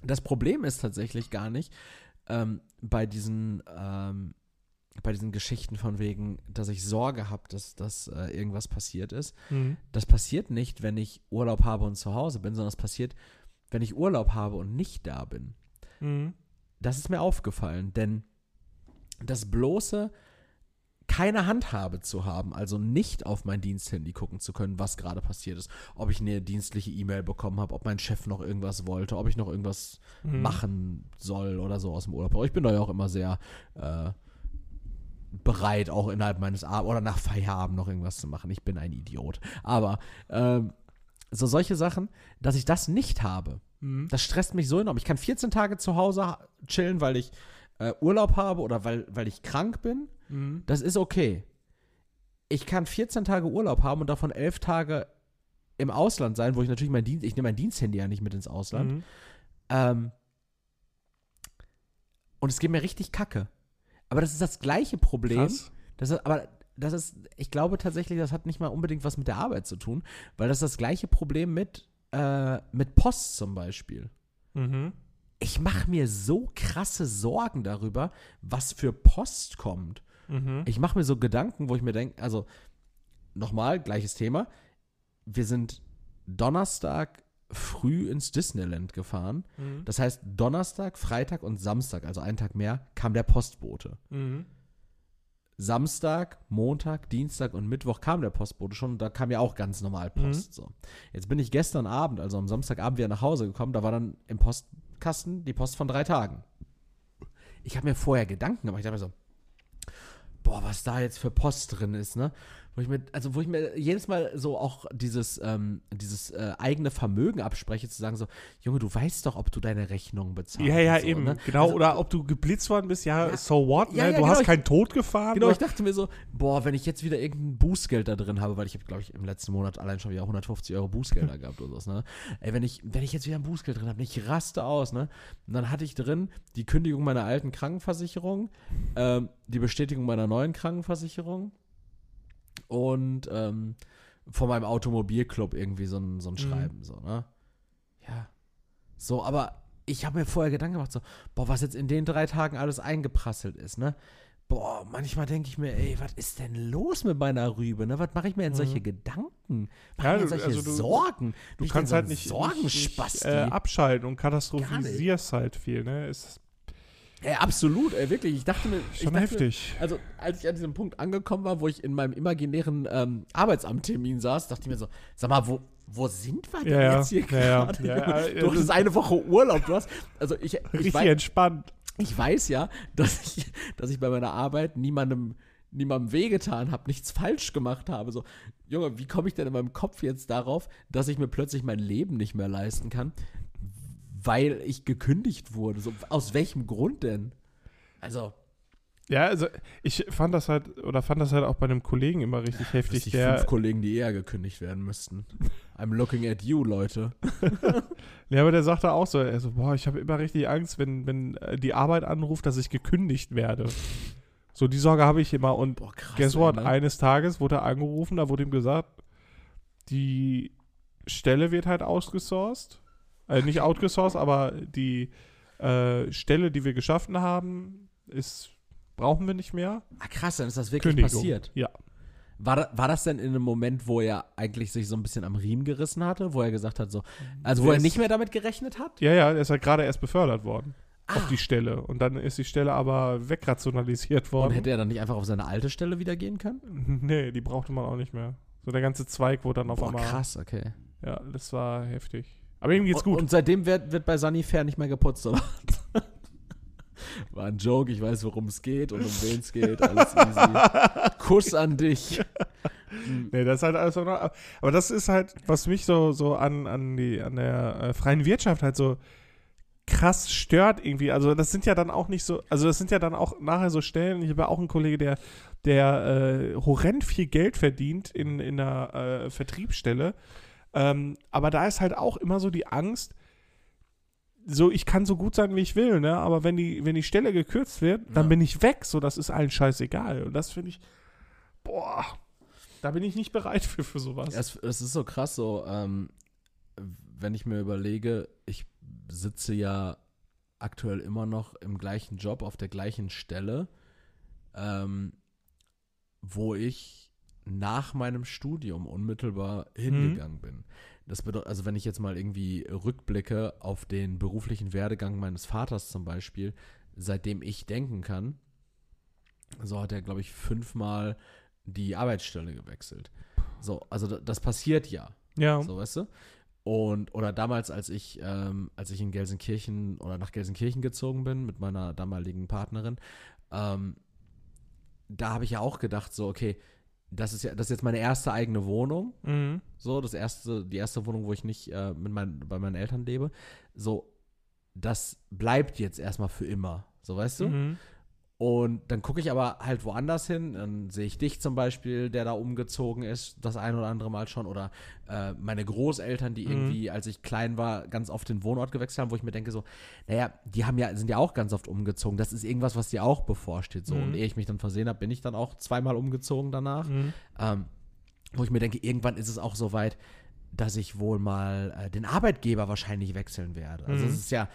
Speaker 2: das Problem ist tatsächlich gar nicht ähm, bei diesen ähm, bei diesen Geschichten von wegen, dass ich Sorge habe, dass, dass äh, irgendwas passiert ist. Das passiert nicht, wenn ich Urlaub habe und zu Hause bin, sondern das passiert, wenn ich Urlaub habe und nicht da bin.
Speaker 1: Mhm.
Speaker 2: Das ist mir aufgefallen, denn das bloße keine Handhabe zu haben, also nicht auf mein Diensthandy gucken zu können, was gerade passiert ist, ob ich eine dienstliche E-Mail bekommen habe, ob mein Chef noch irgendwas wollte, ob ich noch irgendwas
Speaker 1: Mhm.
Speaker 2: machen soll oder so aus dem Urlaub. Aber ich bin da ja auch immer sehr äh, bereit, auch innerhalb meines Abends oder nach Feierabend noch irgendwas zu machen. Ich bin ein Idiot. Aber ähm, so solche Sachen, dass ich das nicht habe,
Speaker 1: Mhm.
Speaker 2: das stresst mich so enorm. Ich kann 14 Tage zu Hause ha- chillen, weil ich äh, Urlaub habe oder weil, weil ich krank bin.
Speaker 1: Mhm.
Speaker 2: Das ist okay. Ich kann 14 Tage Urlaub haben und davon 11 Tage im Ausland sein, wo ich natürlich mein Dienst, ich nehme mein Diensthandy ja nicht mit ins Ausland.
Speaker 1: Mhm.
Speaker 2: Ähm, und es geht mir richtig kacke. Aber das ist das gleiche Problem.
Speaker 1: Krass.
Speaker 2: Das ist, aber das ist, ich glaube tatsächlich, das hat nicht mal unbedingt was mit der Arbeit zu tun, weil das ist das gleiche Problem mit, äh, mit Post zum Beispiel.
Speaker 1: Mhm.
Speaker 2: Ich mache mir so krasse Sorgen darüber, was für Post kommt.
Speaker 1: Mhm.
Speaker 2: Ich mache mir so Gedanken, wo ich mir denke, also nochmal, gleiches Thema. Wir sind Donnerstag früh ins Disneyland gefahren.
Speaker 1: Mhm.
Speaker 2: Das heißt, Donnerstag, Freitag und Samstag, also einen Tag mehr, kam der Postbote.
Speaker 1: Mhm.
Speaker 2: Samstag, Montag, Dienstag und Mittwoch kam der Postbote schon und da kam ja auch ganz normal Post. So. Jetzt bin ich gestern Abend, also am Samstagabend wieder nach Hause gekommen, da war dann im Postkasten die Post von drei Tagen. Ich habe mir vorher Gedanken gemacht, ich dachte mir so, boah, was da jetzt für Post drin ist, ne? Wo ich mir, also wo ich mir jedes Mal so auch dieses, ähm, dieses äh, eigene Vermögen abspreche, zu sagen so, Junge, du weißt doch, ob du deine Rechnung bezahlst.
Speaker 1: Ja, ja,
Speaker 2: so,
Speaker 1: eben.
Speaker 2: ne?
Speaker 1: Genau.
Speaker 2: Also,
Speaker 1: oder ob du geblitzt worden bist, ja,
Speaker 2: Ja.
Speaker 1: so what,
Speaker 2: Ja,
Speaker 1: ne?
Speaker 2: ja,
Speaker 1: du
Speaker 2: genau,
Speaker 1: hast keinen Tod gefahren.
Speaker 2: Genau,
Speaker 1: oder?
Speaker 2: ich dachte mir so, boah, wenn ich jetzt wieder irgendein Bußgeld da drin habe, weil ich habe, glaube ich, im letzten Monat allein schon wieder 150 Euro Bußgelder gehabt oder so, ne? Ey, wenn ich, wenn ich jetzt wieder ein Bußgeld drin habe, ich raste aus, ne? Und dann hatte ich drin die Kündigung meiner alten Krankenversicherung, ähm, die Bestätigung meiner neuen Krankenversicherung und ähm, von meinem Automobilclub irgendwie so ein, so ein Schreiben, so, ne? Ja. So, aber ich habe mir vorher Gedanken gemacht, so, boah, was jetzt in den drei Tagen alles eingeprasselt ist, ne? Boah, manchmal denke ich mir, ey, was ist denn los mit meiner Rübe, ne? Was mache ich mir in solche Gedanken? Mach
Speaker 1: Ja,
Speaker 2: ich mir solche
Speaker 1: also du-
Speaker 2: Sorgen?
Speaker 1: Du kannst
Speaker 2: denn
Speaker 1: halt
Speaker 2: so ein
Speaker 1: nicht, nicht, nicht äh, abschalten und katastrophisierst halt viel, ne? Ist
Speaker 2: ey, absolut, ey, wirklich. Ich dachte mir, ich
Speaker 1: schon
Speaker 2: dachte
Speaker 1: heftig.
Speaker 2: Also, als ich an diesem Punkt angekommen war, wo ich in meinem imaginären ähm, Arbeitsamttermin saß, dachte ich mir so, sag mal, wo, wo sind wir denn
Speaker 1: Ja,
Speaker 2: jetzt hier
Speaker 1: Ja,
Speaker 2: gerade?
Speaker 1: Ja,
Speaker 2: du
Speaker 1: das-
Speaker 2: hast eine Woche Urlaub, du hast, also ich, ich
Speaker 1: Richtig
Speaker 2: weiß,
Speaker 1: entspannt.
Speaker 2: ich weiß ja, dass ich, dass ich bei meiner Arbeit niemandem, niemandem wehgetan habe, nichts falsch gemacht habe. So, Junge, wie komme ich denn in meinem Kopf jetzt darauf, dass ich mir plötzlich mein Leben nicht mehr leisten kann, weil ich gekündigt wurde? So, aus welchem Grund denn? Also,
Speaker 1: Ja, also ich fand das halt, oder fand das halt auch bei einem Kollegen immer richtig
Speaker 2: das
Speaker 1: heftig,
Speaker 2: die
Speaker 1: der,
Speaker 2: fünf Kollegen, die eher gekündigt werden müssten. I'm looking at you, Leute.
Speaker 1: ja, aber der sagte auch so, er so, boah, ich habe immer richtig Angst, wenn, wenn äh, die Arbeit anruft, dass ich gekündigt werde. So, die Sorge habe ich immer und
Speaker 2: Boah, krass.
Speaker 1: guess
Speaker 2: ey,
Speaker 1: what,
Speaker 2: ne?
Speaker 1: eines Tages wurde er angerufen, da wurde ihm gesagt, die Stelle wird halt outgesourced, äh, nicht outgesourced, aber die äh, Stelle, die wir geschaffen haben, ist, brauchen wir nicht mehr.
Speaker 2: Ah, krass, dann ist das wirklich
Speaker 1: Kündigung.
Speaker 2: passiert.
Speaker 1: Ja.
Speaker 2: War, war das denn in einem Moment, wo er eigentlich sich so ein bisschen am Riemen gerissen hatte, wo er gesagt hat, so, also wo er
Speaker 1: ist-
Speaker 2: nicht mehr damit gerechnet hat?
Speaker 1: Ja, ja, er ist halt gerade erst befördert worden auf
Speaker 2: Ah.
Speaker 1: die Stelle. Und dann ist die Stelle aber wegrationalisiert worden.
Speaker 2: Und hätte er dann nicht einfach auf seine alte Stelle wieder gehen können?
Speaker 1: nee, die brauchte man auch nicht mehr. So der ganze Zweig wurde dann auf
Speaker 2: Boah,
Speaker 1: einmal.
Speaker 2: krass, okay.
Speaker 1: Ja, das war heftig. Aber ihm geht's
Speaker 2: und,
Speaker 1: gut.
Speaker 2: Und seitdem wird, wird bei Sunny Fair nicht mehr geputzt, oder? War ein Joke, ich weiß, worum es geht und um wen es geht. Alles easy. Kuss an dich.
Speaker 1: nee, das ist halt alles noch- Aber das ist halt, was mich so, so an, an, die, an der äh, freien Wirtschaft halt so krass stört irgendwie. Also das sind ja dann auch nicht so, also das sind ja dann auch nachher so Stellen, ich habe ja auch einen Kollege, der, der äh, horrend viel Geld verdient in, in einer äh, Vertriebsstelle. Ähm, aber da ist halt auch immer so die Angst, so ich kann so gut sein, wie ich will, ne? Aber wenn die, wenn die Stelle gekürzt wird, dann
Speaker 2: Ja.
Speaker 1: bin ich weg. So, das ist allen scheißegal. Und das finde ich, boah, da bin ich nicht bereit für, für sowas.
Speaker 2: Es, es ist so krass, so, ähm, wenn ich mir überlege, ich sitze ja aktuell immer noch im gleichen Job auf der gleichen Stelle, ähm, wo ich nach meinem Studium unmittelbar hingegangen bin. Das bedeutet, also wenn ich jetzt mal irgendwie rückblicke auf den beruflichen Werdegang meines Vaters zum Beispiel, seitdem ich denken kann, so hat er, glaube ich, fünfmal die Arbeitsstelle gewechselt. So, also da- das passiert ja.
Speaker 1: ja.
Speaker 2: So, weißt du? Und, oder damals, als ich, ähm, als ich in Gelsenkirchen oder nach Gelsenkirchen gezogen bin mit meiner damaligen Partnerin, ähm, da habe ich ja auch gedacht, so, okay, das ist ja, das ist jetzt meine erste eigene Wohnung.
Speaker 1: Mhm.
Speaker 2: So, das erste, die erste Wohnung, wo ich nicht äh, mit meinen, bei meinen Eltern lebe. So, das bleibt jetzt erstmal für immer. So, weißt du?
Speaker 1: Mhm.
Speaker 2: Und dann gucke ich aber halt woanders hin. Dann sehe ich dich zum Beispiel, der da umgezogen ist, das ein oder andere Mal schon. Oder äh, meine Großeltern, die
Speaker 1: Mhm.
Speaker 2: irgendwie, als ich klein war, ganz oft den Wohnort gewechselt haben, wo ich mir denke, so, naja, die haben ja, sind ja auch ganz oft umgezogen. Das ist irgendwas, was dir auch bevorsteht. So.
Speaker 1: Mhm.
Speaker 2: Und ehe ich mich dann versehen habe, bin ich dann auch zweimal umgezogen danach.
Speaker 1: Mhm.
Speaker 2: Ähm, wo ich mir denke, irgendwann ist es auch so weit, dass ich wohl mal äh, den Arbeitgeber wahrscheinlich wechseln werde. Also
Speaker 1: Mhm.
Speaker 2: es ist ja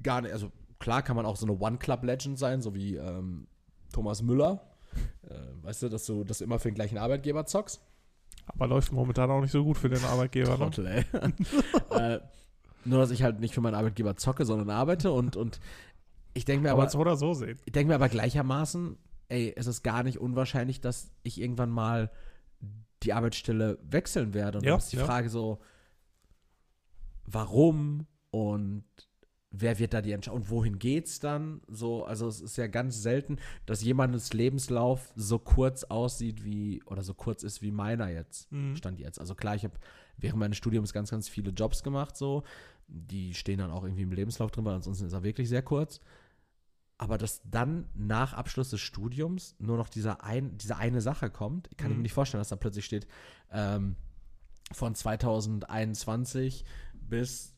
Speaker 2: gar nicht, also klar kann man auch so eine One-Club-Legend sein, so wie ähm, Thomas Müller. Äh, weißt du, dass du das immer für den gleichen Arbeitgeber zockst?
Speaker 1: Aber läuft momentan auch nicht so gut für den Arbeitgeber. Ne?
Speaker 2: Trottel, ey. äh, nur, dass ich halt nicht für meinen Arbeitgeber zocke, sondern arbeite und, und ich denke mir
Speaker 1: Aber
Speaker 2: aber,
Speaker 1: so oder so sehen.
Speaker 2: ich denke mir aber gleichermaßen, ey, es ist gar nicht unwahrscheinlich, dass ich irgendwann mal die Arbeitsstelle wechseln werde. Und
Speaker 1: Ja,
Speaker 2: dann ist die
Speaker 1: ja.
Speaker 2: Frage so, warum und wer wird da die Entscheidung und wohin geht's dann? So, also es ist ja ganz selten, dass jemandes Lebenslauf so kurz aussieht wie oder so kurz ist wie meiner jetzt
Speaker 1: Mhm.
Speaker 2: stand jetzt. Also klar, ich habe während meines Studiums ganz, ganz viele Jobs gemacht so, die stehen dann auch irgendwie im Lebenslauf drin, weil ansonsten ist er wirklich sehr kurz. Aber dass dann nach Abschluss des Studiums nur noch dieser ein, diese eine Sache kommt, kann ich
Speaker 1: Mhm.
Speaker 2: mir nicht vorstellen, dass da plötzlich steht, ähm, von 2021 bis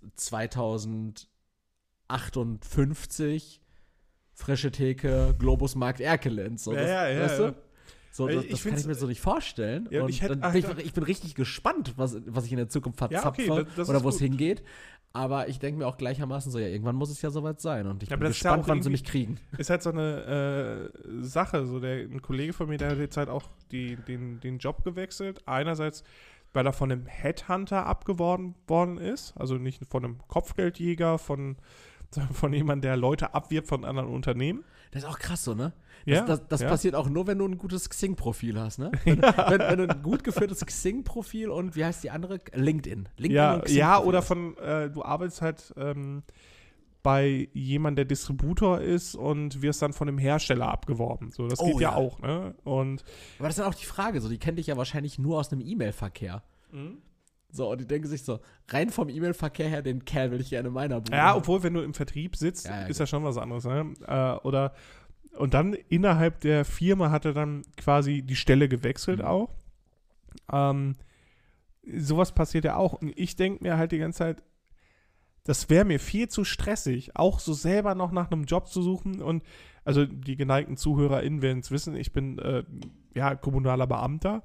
Speaker 2: 2058 frische Theke, Globusmarkt Erkelenz. So,
Speaker 1: Ja,
Speaker 2: das,
Speaker 1: ja, ja,
Speaker 2: weißt
Speaker 1: ja.
Speaker 2: du? So, das, das kann ich mir so nicht vorstellen.
Speaker 1: Ja, und ich hätte-
Speaker 2: dann bin
Speaker 1: ach,
Speaker 2: ich, ich bin richtig gespannt, was, was ich in der Zukunft
Speaker 1: Ja,
Speaker 2: verzapfe
Speaker 1: okay, das- das
Speaker 2: oder wo es hingeht. Aber ich denke mir auch gleichermaßen so, ja, irgendwann muss es ja soweit sein. Und ich
Speaker 1: Ja,
Speaker 2: bin
Speaker 1: ja
Speaker 2: gespannt, wann sie mich kriegen.
Speaker 1: Ist halt so eine äh, Sache. So der, ein Kollege von mir, der hat jetzt halt auch die, den, den Job gewechselt. Einerseits, weil er von einem Headhunter abgeworben worden ist. Also nicht von einem Kopfgeldjäger, von, von jemandem, der Leute abwirbt von anderen Unternehmen.
Speaker 2: Das ist auch krass so, ne? Das,
Speaker 1: Ja,
Speaker 2: das, das
Speaker 1: ja.
Speaker 2: passiert auch nur, wenn du ein gutes Xing-Profil hast, ne? Wenn, wenn, wenn du ein gut geführtes Xing-Profil und wie heißt die andere? LinkedIn. LinkedIn
Speaker 1: Ja, ja oder von, äh, du arbeitest halt ähm, bei jemandem, der Distributor ist und wirst dann von dem Hersteller abgeworben. So, das
Speaker 2: Oh,
Speaker 1: geht ja,
Speaker 2: ja.
Speaker 1: auch, ne? Und
Speaker 2: Aber das ist dann auch die Frage, so, die kennt dich ja wahrscheinlich nur aus einem E-Mail-Verkehr. So, und die denken sich so, rein vom E-Mail-Verkehr her, den Kerl will ich gerne in meiner Bude.
Speaker 1: Ja, obwohl, wenn du im Vertrieb sitzt,
Speaker 2: Ja, ja,
Speaker 1: ist ja schon was anderes. Ne? Äh, oder und dann innerhalb der Firma hat er dann quasi die Stelle gewechselt
Speaker 2: Mhm.
Speaker 1: auch. Ähm, sowas passiert ja auch. Und ich denke mir halt die ganze Zeit, das wäre mir viel zu stressig, auch so selber noch nach einem Job zu suchen. Und also die geneigten ZuhörerInnen werden es wissen, ich bin äh, ja kommunaler Beamter.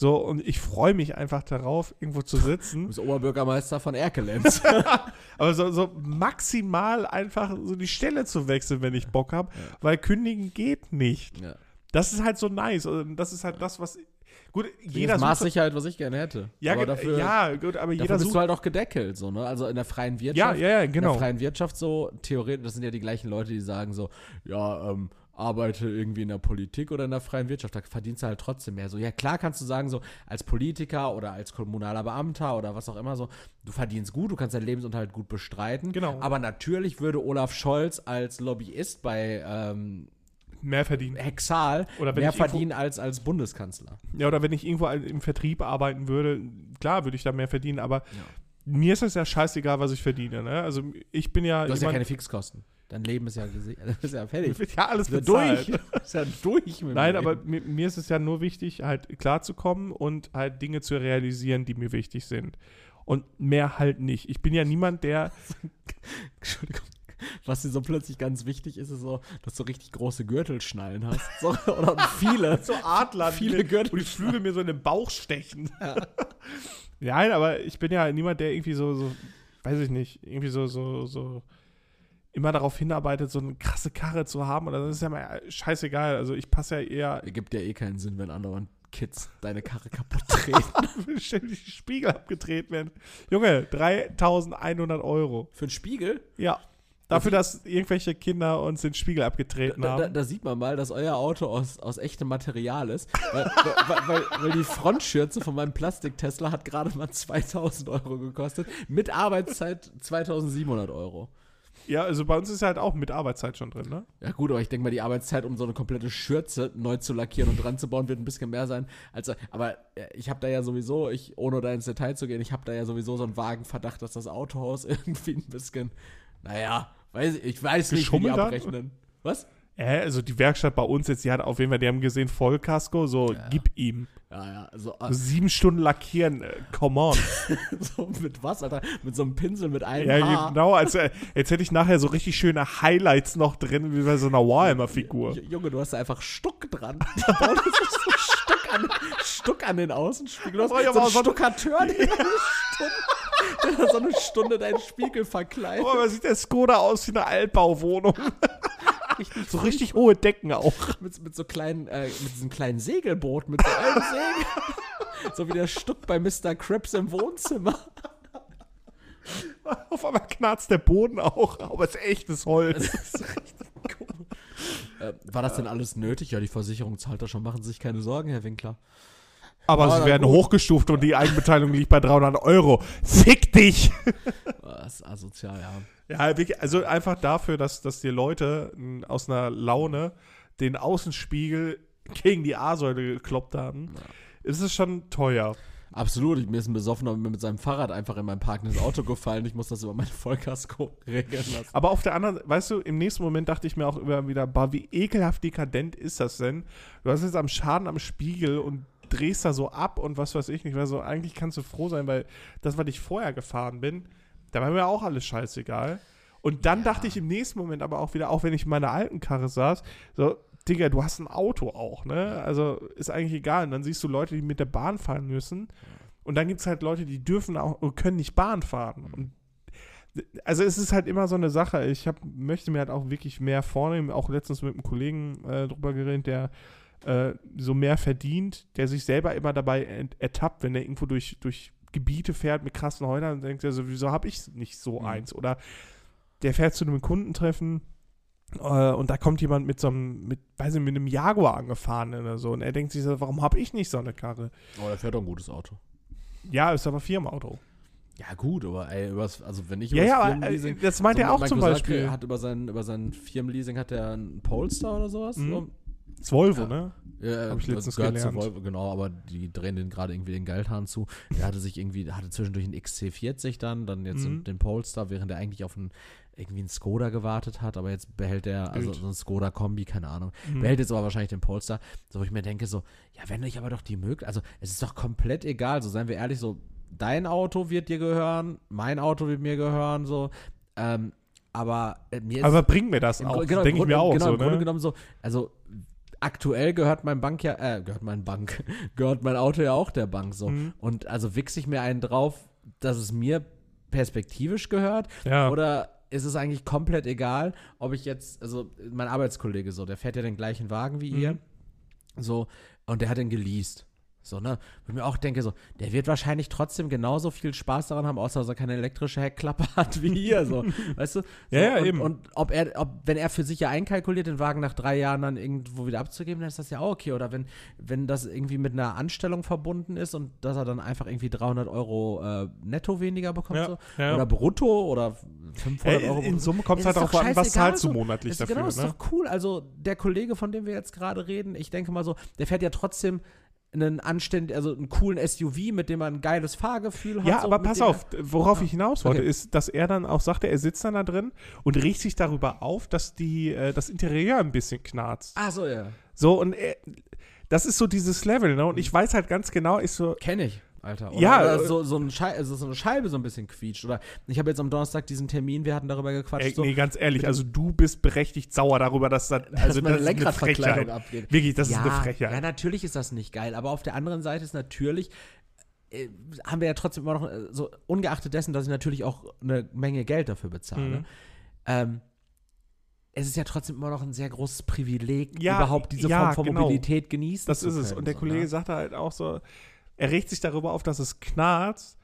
Speaker 1: So, und ich freue mich einfach darauf, irgendwo zu sitzen.
Speaker 2: Du bist Oberbürgermeister von Erkelenz.
Speaker 1: Aber so, so maximal einfach so die Stelle zu wechseln, wenn ich Bock habe, weil kündigen geht nicht.
Speaker 2: ja.
Speaker 1: Das ist halt so nice. Und das ist halt das, was. Gut,
Speaker 2: Jeder das
Speaker 1: sucht.
Speaker 2: Maßsicherheit, was ich gerne hätte.
Speaker 1: Ja,
Speaker 2: aber dafür,
Speaker 1: ja, gut, aber jeder
Speaker 2: bist
Speaker 1: sucht.
Speaker 2: du halt auch gedeckelt, so, ne? Also in der freien
Speaker 1: ja,
Speaker 2: Wirtschaft.
Speaker 1: ja, ja,
Speaker 2: In
Speaker 1: genau.
Speaker 2: der freien Wirtschaft so, theoretisch, das sind ja die gleichen Leute, die sagen so, ja, ähm, arbeite irgendwie in der Politik oder in der freien Wirtschaft, da verdienst du halt trotzdem mehr. So, ja, klar kannst du sagen, so, als Politiker oder als kommunaler Beamter oder was auch immer so, du verdienst gut, du kannst deinen Lebensunterhalt gut bestreiten.
Speaker 1: Genau.
Speaker 2: Aber natürlich würde Olaf Scholz als Lobbyist bei ähm,
Speaker 1: Mehr verdienen.
Speaker 2: Hexal
Speaker 1: Oder wenn
Speaker 2: mehr verdienen als als Bundeskanzler.
Speaker 1: Ja, oder wenn ich irgendwo im Vertrieb arbeiten würde, klar würde ich da mehr verdienen, aber mir ist es ja scheißegal, was ich verdiene. Ne? Also ich bin ja
Speaker 2: Du hast ja
Speaker 1: jemand-
Speaker 2: keine Fixkosten. Dein Leben ist ja, ist ja fertig.
Speaker 1: ja alles
Speaker 2: Ist ja
Speaker 1: bezahlt.
Speaker 2: durch. Ist ja durch
Speaker 1: Nein, aber mir, mir ist es ja nur wichtig, halt klarzukommen und halt Dinge zu realisieren, die mir wichtig sind. Und mehr halt nicht. Ich bin ja niemand, der.
Speaker 2: Entschuldigung. Was dir so plötzlich ganz wichtig ist, ist so, dass du richtig große Gürtelschnallen hast. So, oder viele.
Speaker 1: So Adler,
Speaker 2: Viele Gürtel-
Speaker 1: wo die Flügel mir so in den Bauch stechen. Nein, aber ich bin ja niemand, der irgendwie so, so weiß ich nicht, irgendwie so, so, so immer darauf hinarbeitet, so eine krasse Karre zu haben. Oder das ist ja mal scheißegal. Also ich passe ja eher
Speaker 2: Ergibt ja eh keinen Sinn, wenn andere Kids deine Karre kaputt treten.
Speaker 1: ständig die Spiegel abgedreht werden. Junge, 3100 Euro.
Speaker 2: Für einen Spiegel?
Speaker 1: Ja. Dafür, dass irgendwelche Kinder uns den Spiegel abgetreten
Speaker 2: Da, da,
Speaker 1: haben.
Speaker 2: da sieht man mal, dass euer Auto aus, aus echtem Material ist. Weil, weil, weil, weil die Frontschürze von meinem Plastik-Tesla hat gerade mal 2000 Euro gekostet. Mit Arbeitszeit 2700 Euro.
Speaker 1: Ja, also bei uns ist halt auch mit Arbeitszeit schon drin, ne?
Speaker 2: Ja gut, aber ich denke mal, die Arbeitszeit, um so eine komplette Schürze neu zu lackieren und dran zu bauen, wird ein bisschen mehr sein. Als, aber äh, ich habe da ja sowieso, ich, ohne da ins Detail zu gehen, ich habe da ja sowieso so einen vagen Verdacht, dass das Autohaus irgendwie ein bisschen, naja, weiß, ich- weiß nicht, wie die
Speaker 1: Geschummelt hat?
Speaker 2: abrechnen. Was?
Speaker 1: Äh, also die Werkstatt bei uns jetzt, die hat auf jeden Fall, die haben gesehen, Vollkasko, so, gib ihm.
Speaker 2: Ja, ja, also
Speaker 1: So sieben Stunden lackieren, äh, come on.
Speaker 2: so mit was, Alter? Mit so einem Pinsel mit einem
Speaker 1: ja,
Speaker 2: Haar.
Speaker 1: genau, als, äh, jetzt hätte ich nachher so richtig schöne Highlights noch drin, wie bei so einer Warhammer-Figur.
Speaker 2: Junge, du hast da einfach Stuck dran. Die bauen das so Stuck an, Stuck an den Außenspiegel. Du hast
Speaker 1: ja,
Speaker 2: so einen Stuckateur, der eine Stunde, der so eine Stunde deinen Spiegel verkleidet.
Speaker 1: Oh, aber sieht der Skoda aus wie eine Altbauwohnung.
Speaker 2: Richtig
Speaker 1: So richtig hohe Decken auch.
Speaker 2: mit, mit so kleinen, äh, mit diesem kleinen Segelboot, mit so einem Segel. so wie der Stuck bei Mr. Krabs im Wohnzimmer.
Speaker 1: Auf einmal knarzt der Boden auch, aber es ist echtes Holz.
Speaker 2: Das ist richtig cool. Äh, war das denn alles nötig? Ja, die Versicherung zahlt das schon. Machen Sie sich keine Sorgen, Herr Winkler.
Speaker 1: Aber
Speaker 2: Ah,
Speaker 1: sie werden
Speaker 2: gut.
Speaker 1: hochgestuft und die Eigenbeteiligung liegt bei 300 Euro. Fick dich!
Speaker 2: Das ist asozial, ja.
Speaker 1: Ja, also einfach dafür, dass, dass die Leute m, aus einer Laune den Außenspiegel gegen die A-Säule gekloppt haben, ist es schon teuer.
Speaker 2: Absolut, ich, mir ist ein Besoffener mit seinem Fahrrad einfach in mein parkendes Auto gefallen. Ich muss das über mein Vollkasko regeln lassen.
Speaker 1: Aber auf der anderen, weißt du, im nächsten Moment dachte ich mir auch immer wieder, bah, wie ekelhaft dekadent ist das denn? Du hast jetzt am Schaden am Spiegel und drehst da so ab und was weiß ich nicht, weil so eigentlich kannst du froh sein, weil das, was ich vorher gefahren bin, da war mir auch alles scheißegal. Und dann dachte ich im nächsten Moment aber auch wieder, auch wenn ich in meiner alten Karre saß, so, Digga, du hast ein Auto auch, ne? Also ist eigentlich egal. Und dann siehst du Leute, die mit der Bahn fahren müssen. Und dann gibt es halt Leute, die dürfen auch und können nicht Bahn fahren. Und also es ist halt immer so eine Sache. Ich hab, möchte mir halt auch wirklich mehr vornehmen. Auch letztens mit einem Kollegen äh, drüber geredet, der äh, so mehr verdient, der sich selber immer dabei ertappt, wenn er irgendwo durch, durch Gebiete fährt mit krassen Häusern und denkt er so, wieso habe ich nicht so
Speaker 2: Mhm.
Speaker 1: eins? Oder der fährt zu einem Kundentreffen äh, und da kommt jemand mit so einem, mit, weiß nicht, mit einem Jaguar angefahren oder so und er denkt sich so, warum habe ich nicht so eine Karre?
Speaker 2: Oh, der fährt doch ein gutes Auto.
Speaker 1: Ja, ist aber Firmenauto.
Speaker 2: Ja, gut, aber ey, übers, also wenn ich
Speaker 1: Ja,
Speaker 2: übers
Speaker 1: ja, aber
Speaker 2: Firmenleasing-
Speaker 1: äh, das meint
Speaker 2: So,
Speaker 1: er auch
Speaker 2: mein
Speaker 1: zum Beispiel.
Speaker 2: Hat über sein, über sein Firmenleasing hat er einen Polestar oder sowas.
Speaker 1: Mhm. Das Volvo,
Speaker 2: Ja.
Speaker 1: ne?
Speaker 2: Ja,
Speaker 1: Hab ich letztens gelernt.
Speaker 2: Volvo, genau, aber die drehen den gerade irgendwie den Geldhahn zu. Er hatte sich irgendwie, hatte zwischendurch einen XC40 dann, dann jetzt
Speaker 1: Mhm.
Speaker 2: den, Polestar, während er eigentlich auf einen, irgendwie einen Skoda gewartet hat, aber jetzt behält er, also so ein Skoda-Kombi, keine Ahnung,
Speaker 1: Mhm.
Speaker 2: behält jetzt aber wahrscheinlich den Polestar, so wo ich mir denke, so, ja, wenn ich aber doch die Möglichkeit, also es ist doch komplett egal, so seien wir ehrlich, so, dein Auto wird dir gehören, mein Auto wird mir gehören, so, ähm, aber äh, mir ist
Speaker 1: Aber bringt mir das auch?
Speaker 2: Genau,
Speaker 1: Denke ich
Speaker 2: Grunde,
Speaker 1: mir auch
Speaker 2: genau,
Speaker 1: so,
Speaker 2: im Grunde
Speaker 1: ne?
Speaker 2: genommen so, also aktuell gehört mein Bank ja, äh, gehört mein Bank, gehört mein Auto ja auch der Bank so.
Speaker 1: Mhm.
Speaker 2: Und also wichse ich mir einen drauf, dass es mir perspektivisch gehört
Speaker 1: Ja.
Speaker 2: oder ist es eigentlich komplett egal, ob ich jetzt, also mein Arbeitskollege so, der fährt ja den gleichen Wagen wie ihr,
Speaker 1: Mhm.
Speaker 2: so, und der hat den geleast. So, ne? Wo ich mir auch denke, so, der wird wahrscheinlich trotzdem genauso viel Spaß daran haben, außer dass er keine elektrische Heckklappe hat wie ihr, so. weißt du? So,
Speaker 1: Ja, ja,
Speaker 2: und,
Speaker 1: eben.
Speaker 2: Und ob er, ob, wenn er für sich ja einkalkuliert, den Wagen nach drei Jahren dann irgendwo wieder abzugeben, dann ist das ja auch okay. Oder wenn, wenn das irgendwie mit einer Anstellung verbunden ist und dass er dann einfach irgendwie 300 Euro äh, netto weniger bekommt,
Speaker 1: Ja,
Speaker 2: so.
Speaker 1: ja.
Speaker 2: Oder brutto oder 500
Speaker 1: Äh,
Speaker 2: Euro.
Speaker 1: in. Summe kommt es halt
Speaker 2: ist
Speaker 1: auch an, was zahlst du monatlich
Speaker 2: Ist,
Speaker 1: dafür,
Speaker 2: genau, ist
Speaker 1: ne?
Speaker 2: doch cool. Also der Kollege, von dem wir jetzt gerade reden, ich denke mal so, der fährt ja trotzdem einen anständig, also einen coolen SUV, mit dem man ein geiles Fahrgefühl hat.
Speaker 1: Ja,
Speaker 2: so,
Speaker 1: aber pass auf, worauf
Speaker 2: Ja.
Speaker 1: ich hinaus wollte,
Speaker 2: Okay.
Speaker 1: ist, dass er dann auch sagte, er sitzt dann da drin und riecht sich darüber auf, dass die, äh, das Interieur ein bisschen knarzt.
Speaker 2: Ach so, ja.
Speaker 1: So, und er, das ist so dieses Level, ne? Und ich weiß halt ganz genau, ich so,
Speaker 2: Kenne ich, Alter. Oder,
Speaker 1: Ja,
Speaker 2: oder
Speaker 1: äh,
Speaker 2: so, so, ein Schei also so eine Scheibe so ein bisschen quietscht. Oder ich habe jetzt am Donnerstag diesen Termin, wir hatten darüber gequatscht,
Speaker 1: ey,
Speaker 2: so,
Speaker 1: nee, ganz ehrlich, also du bist berechtigt sauer darüber, dass das, also
Speaker 2: dass meine
Speaker 1: das
Speaker 2: Lenkradverkleidung abgeht.
Speaker 1: Wirklich, das
Speaker 2: ja,
Speaker 1: ist eine Frechheit.
Speaker 2: Ja, natürlich ist das nicht geil, aber auf der anderen Seite ist natürlich, äh, haben wir ja trotzdem immer noch, äh, so ungeachtet dessen, dass ich natürlich auch eine Menge Geld dafür bezahle,
Speaker 1: Mhm.
Speaker 2: ähm, es ist ja trotzdem immer noch ein sehr großes Privileg,
Speaker 1: Ja,
Speaker 2: überhaupt diese
Speaker 1: ja,
Speaker 2: Form von
Speaker 1: genau.
Speaker 2: Mobilität genießen
Speaker 1: Das
Speaker 2: zu
Speaker 1: ist es.
Speaker 2: können,
Speaker 1: Und der
Speaker 2: so,
Speaker 1: Kollege
Speaker 2: ne?
Speaker 1: sagte halt auch so, er regt sich darüber auf, dass es knarzt.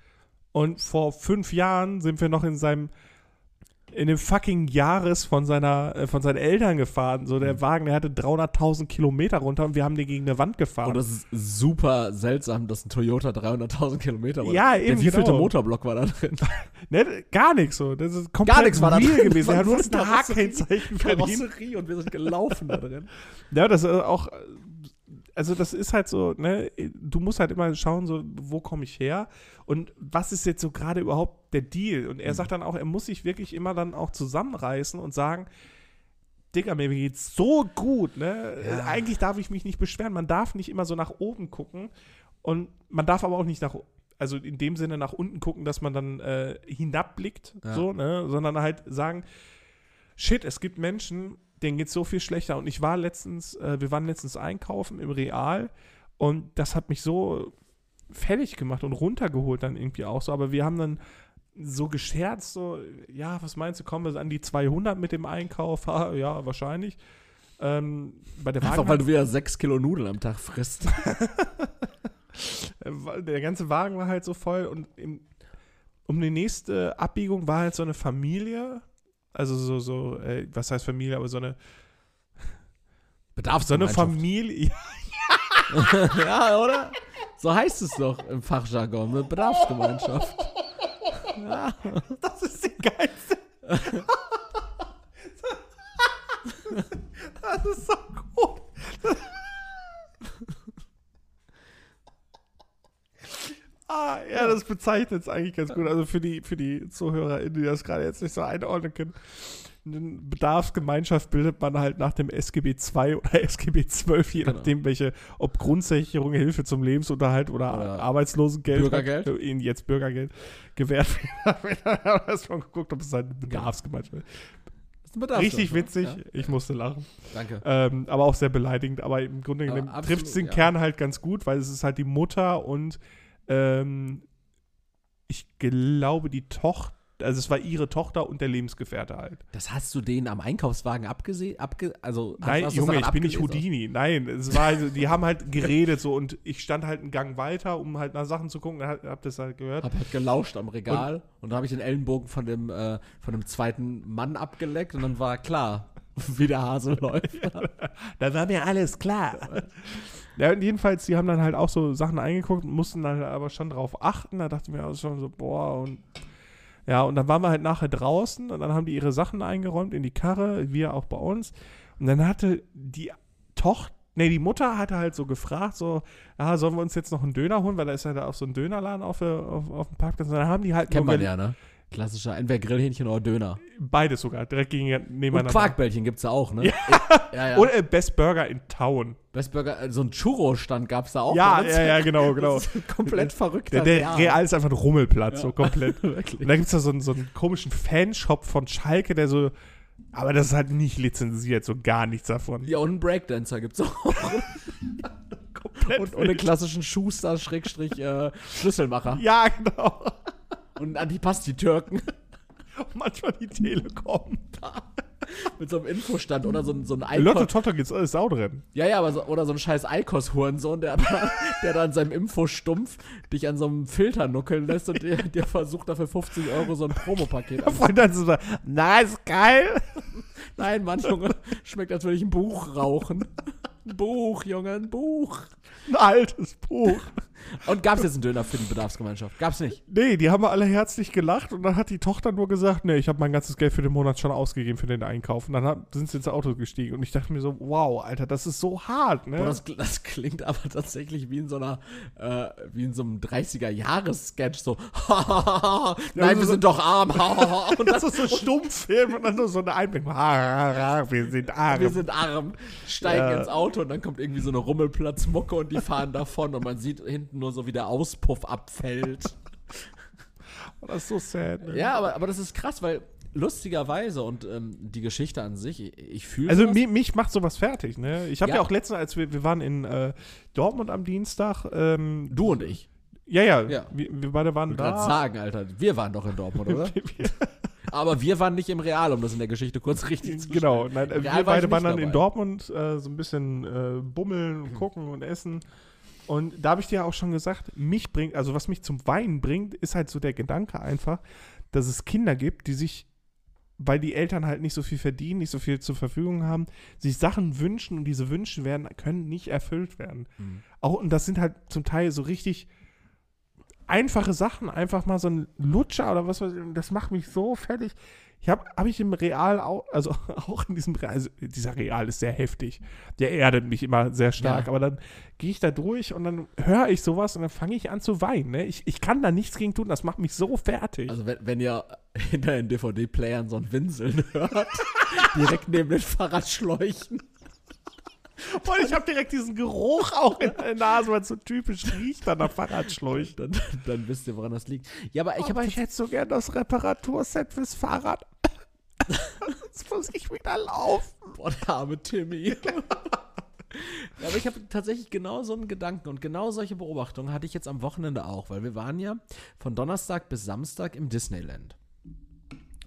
Speaker 1: Und vor fünf Jahren sind wir noch in seinem, in dem fucking Jahres von seiner, äh, von seinen Eltern gefahren. So,
Speaker 2: Mhm.
Speaker 1: der Wagen, der hatte 300.000 Kilometer runter und wir haben den gegen eine Wand gefahren.
Speaker 2: Und das ist super seltsam, dass ein Toyota 300.000 Kilometer war.
Speaker 1: Ja,
Speaker 2: Der
Speaker 1: eben,
Speaker 2: wievielte
Speaker 1: genau.
Speaker 2: Motorblock war da drin?
Speaker 1: ne, gar nichts so. Das ist komplett
Speaker 2: Gar nichts war da drin.
Speaker 1: gewesen. Er hat nur ein
Speaker 2: Karosserie-
Speaker 1: H-Kennzeichen.
Speaker 2: Karosserie und wir sind gelaufen da drin.
Speaker 1: Ja, das ist auch, also das ist halt so, ne, du musst halt immer schauen, so, wo komme ich her und was ist jetzt so gerade überhaupt der Deal? Und er
Speaker 2: Mhm.
Speaker 1: sagt dann auch, er muss sich wirklich immer dann auch zusammenreißen und sagen, Digga, mir geht's so gut, ne?
Speaker 2: Ja.
Speaker 1: Eigentlich darf ich mich nicht beschweren. Man darf nicht immer so nach oben gucken und man darf aber auch nicht nach, also in dem Sinne nach unten gucken, dass man dann äh, hinabblickt,
Speaker 2: Ja.
Speaker 1: so, ne? Sondern halt sagen, shit, es gibt Menschen, denen geht's so viel schlechter. Und ich war letztens, äh, wir waren letztens einkaufen im Real und das hat mich so fertig gemacht und runtergeholt dann irgendwie auch so. Aber wir haben dann so gescherzt, so, ja, was meinst du, kommen wir an die 200 mit dem Einkauf? Ha, ja, wahrscheinlich. Ähm, bei der
Speaker 2: Einfach
Speaker 1: Wagen
Speaker 2: weil du wieder sechs Kilo Nudeln am Tag frisst.
Speaker 1: Äh, der ganze Wagen war halt so voll und im, um die nächste Abbiegung war halt so eine Familie, also so, so, äh, was heißt Familie, aber so eine, so eine
Speaker 2: Bedarfsgemeinschaft.
Speaker 1: Familie,
Speaker 2: ja, oder? So heißt es doch im Fachjargon, eine Bedarfsgemeinschaft.
Speaker 1: das ist die geilste. das ist so gut. Ah, ja, das bezeichnet es eigentlich ganz gut. Also für die, für die ZuhörerInnen, die das gerade jetzt nicht so einordnen können. Eine Bedarfsgemeinschaft bildet man halt nach dem SGB II oder SGB XII, je
Speaker 2: Genau.
Speaker 1: nachdem, welche, ob Grundsicherung, Hilfe zum Lebensunterhalt oder,
Speaker 2: Oder
Speaker 1: Arbeitslosengeld,
Speaker 2: Bürgergeld.
Speaker 1: Hat, ihnen jetzt Bürgergeld gewährt wird. Ich habe erstmal geguckt, ob es halt eine Bedarfsgemeinschaft ist. Richtig
Speaker 2: ne?
Speaker 1: witzig,
Speaker 2: Ja.
Speaker 1: ich musste lachen.
Speaker 2: Danke.
Speaker 1: Ähm, aber auch sehr beleidigend. Aber im Grunde genommen trifft es den
Speaker 2: ja.
Speaker 1: Kern halt ganz gut, weil es ist halt die Mutter und ähm, ich glaube die Tochter, also es war ihre Tochter und der Lebensgefährte halt.
Speaker 2: Das hast du denen am Einkaufswagen abgesehen? Abge also,
Speaker 1: Nein, Junge, ich bin nicht? Houdini. Nein, es war also, die haben halt geredet so und ich stand halt einen Gang weiter, um halt nach Sachen zu gucken. Hab, hab das halt gehört.
Speaker 2: Hab halt gelauscht am Regal und, da habe ich den Ellenbogen von dem, äh, von dem zweiten Mann abgeleckt und dann war klar, wie der Hase läuft.
Speaker 1: Da war mir alles klar. ja, und jedenfalls, die haben dann halt auch so Sachen eingeguckt, mussten dann aber schon drauf achten. Da dachte ich mir auch schon so, boah, und ja, und dann waren wir halt nachher draußen und dann haben die ihre Sachen eingeräumt in die Karre, wir auch bei uns. Und dann hatte die Tochter, nee, die Mutter hatte halt so gefragt, so, ja, sollen wir uns jetzt noch einen Döner holen, weil da ist ja da auch so ein Dönerladen auf, der- auf, auf dem Parkplatz. Und dann haben die halt
Speaker 2: Kennt man ja, ne? Klassischer, entweder Grillhähnchen oder Döner.
Speaker 1: beides sogar, direkt gegen,
Speaker 2: Und
Speaker 1: nebeneinander.
Speaker 2: Quarkbällchen gibt's da auch, ne? Ja, ja. ja.
Speaker 1: Und äh, Best Burger in Town.
Speaker 2: Best Burger, äh, so ein Churro-Stand gab's da auch.
Speaker 1: Ja, ja, ja, genau, genau.
Speaker 2: Komplett verrückter
Speaker 1: Der, der
Speaker 2: Real.
Speaker 1: Real ist einfach ein Rummelplatz,
Speaker 2: Ja.
Speaker 1: so komplett. Und da gibt es da so einen, so einen komischen Fanshop von Schalke, der so. Aber das ist halt nicht lizenziert, so gar nichts davon.
Speaker 2: Ja, und einen Breakdancer gibt's auch.
Speaker 1: Komplett
Speaker 2: und, und einen klassischen Schuster, Schrägstrich, äh, Schlüsselmacher.
Speaker 1: Ja, genau.
Speaker 2: Und Antipasti-Türken
Speaker 1: Manchmal die Telekom.
Speaker 2: mit so einem Infostand oder so, ein- so ein
Speaker 1: Lotto
Speaker 2: Eikos.
Speaker 1: Toto gibt's alles Sau drin.
Speaker 2: Ja, ja, aber so, oder so ein scheiß Eikos-Hurensohn, der, da- der da an seinem Infostumpf dich an so einem Filter nuckeln lässt und der, der versucht dafür 50 Euro so ein Promopaket.
Speaker 1: Und dann so, na, ist geil.
Speaker 2: Nein, Mann, Junge, schmeckt, als würde ich ein Buch rauchen. Ein Buch, Junge, ein Buch.
Speaker 1: Ein altes Buch.
Speaker 2: Und gab's jetzt einen Döner für die Bedarfsgemeinschaft? Gab's nicht.
Speaker 1: Nee, die haben alle herzlich gelacht und dann hat die Tochter nur gesagt, nee, ich habe mein ganzes Geld für den Monat schon ausgegeben für den Einkauf. Und dann sind sie ins Auto gestiegen und ich dachte mir so, wow, Alter, das ist so hart, ne?
Speaker 2: Boah, das, das klingt aber tatsächlich wie in so einer, äh, wie in so einem 30er-Jahres-Sketch, so, nein, wir sind doch arm, und
Speaker 1: das ist so Stummfilm und dann nur so eine ha, wir sind arm.
Speaker 2: wir sind arm, steigen
Speaker 1: Ja.
Speaker 2: ins Auto und dann kommt irgendwie so eine Rummelplatzmucke und die fahren davon und man sieht hinten nur so, wie der Auspuff abfällt.
Speaker 1: das ist so sad. Ne?
Speaker 2: ja, aber, aber das ist krass, weil lustigerweise und ähm, die Geschichte an sich, ich, ich fühle
Speaker 1: Also mich, mich macht sowas fertig, ne? Ich habe
Speaker 2: Ja.
Speaker 1: ja. auch letztens, als wir, wir waren in äh, Dortmund am Dienstag, ähm,
Speaker 2: du und ich.
Speaker 1: ja, ja,
Speaker 2: Ja.
Speaker 1: Wir, wir beide waren
Speaker 2: Ich
Speaker 1: da.
Speaker 2: sagen, Alter, wir waren doch in Dortmund, oder? aber wir waren nicht im Real, um das in der Geschichte kurz richtig zu
Speaker 1: Genau, nein, wir
Speaker 2: war
Speaker 1: beide waren dann in
Speaker 2: dabei.
Speaker 1: Dortmund äh, so ein bisschen äh, bummeln und gucken und essen. Und da habe ich dir auch schon gesagt, mich bringt, also was mich zum Weinen bringt, ist halt so der Gedanke einfach, dass es Kinder gibt, die sich, weil die Eltern halt nicht so viel verdienen, nicht so viel zur Verfügung haben, sich Sachen wünschen und diese Wünsche werden, können nicht erfüllt werden.
Speaker 2: Mhm.
Speaker 1: Auch, und das sind halt zum Teil so richtig einfache Sachen, einfach mal so ein Lutscher oder was weiß ich, das macht mich so fertig. Ich habe hab ich im Real auch, also auch in diesem Real, also dieser Real ist sehr heftig. Der erdet mich immer sehr stark,
Speaker 2: Ja.
Speaker 1: aber dann gehe ich da durch und dann höre ich sowas und dann fange ich an zu weinen. Ne? Ich, ich kann da nichts gegen tun, das macht mich so fertig.
Speaker 2: Also wenn, wenn ihr hinter den DVD-Playern so ein Winseln hört, direkt neben den Fahrradschläuchen.
Speaker 1: Und ich habe direkt diesen Geruch auch in der Nase, weil es so typisch riecht an der Fahrradschläuche.
Speaker 2: Dann, dann wisst ihr, woran das liegt. Ja, aber ich
Speaker 1: aber ich hätte so gern das Reparaturset fürs Fahrrad. Jetzt muss ich wieder laufen.
Speaker 2: Boah, der arme Timmy. Ja, aber ich habe tatsächlich genau so einen Gedanken und genau solche Beobachtungen hatte ich jetzt am Wochenende auch, weil wir waren ja von Donnerstag bis Samstag im Disneyland.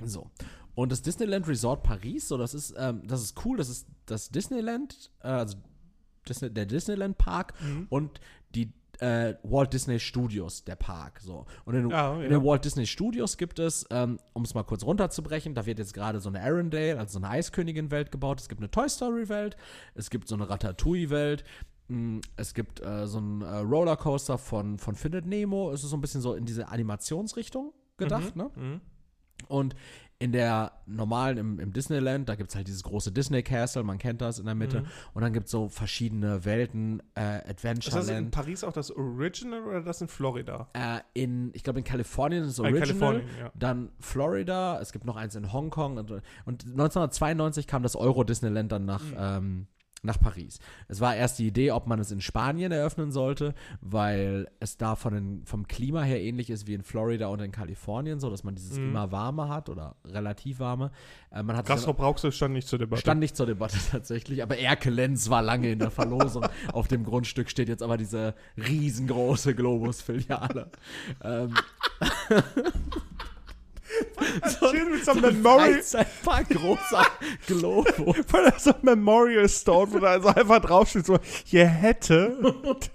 Speaker 2: So. Und das Disneyland Resort Paris, so, das ist, ähm, das ist cool, das ist das Disneyland, äh, also Disney, der Disneyland Park und die äh, Walt Disney Studios, der Park. So. Und in,
Speaker 1: Ja,
Speaker 2: in den Walt Disney Studios gibt es, ähm, um es mal kurz runterzubrechen, da wird jetzt gerade so eine Arendelle, also so eine Eiskönigin-Welt gebaut. Es gibt eine Toy Story-Welt, es gibt so eine Ratatouille-Welt. mh, Es gibt äh, so einen äh, Rollercoaster von, von Findet Nemo. Es ist so ein bisschen so in diese Animationsrichtung gedacht, ne?
Speaker 1: Mhm.
Speaker 2: Und in der normalen, im, im Disneyland, da gibt es halt dieses große Disney Castle, man kennt das in der Mitte.
Speaker 1: Mhm.
Speaker 2: Und dann gibt es so verschiedene Welten, äh,
Speaker 1: Ist das in
Speaker 2: Adventureland.
Speaker 1: Paris auch das Original oder das in Florida?
Speaker 2: Äh, in, ich glaube, in Kalifornien ist es
Speaker 1: Äh,
Speaker 2: Original.
Speaker 1: Kalifornien, ja.
Speaker 2: Dann Florida, es gibt noch eins in Hongkong. Und, und 1992 kam das Euro Disneyland dann nach,
Speaker 1: Mhm.
Speaker 2: ähm, nach Paris. Es war erst die Idee, ob man es in Spanien eröffnen sollte, weil es da von den, vom Klima her ähnlich ist wie in Florida und in Kalifornien, so dass man dieses
Speaker 1: Mhm.
Speaker 2: immer warme hat oder relativ warme. Äh, man hat
Speaker 1: Brauxel stand nicht zur Debatte.
Speaker 2: Stand nicht zur Debatte tatsächlich, aber Erkelenz war lange in der Verlosung. Auf dem Grundstück steht jetzt aber diese riesengroße Globus-Filiale. ähm, so
Speaker 1: Schön mit so einem Memorial,
Speaker 2: Freizeitpark, großer Globus.
Speaker 1: Voll so ein Memorial Stone, wo da also einfach draufsteht, so, hier hätte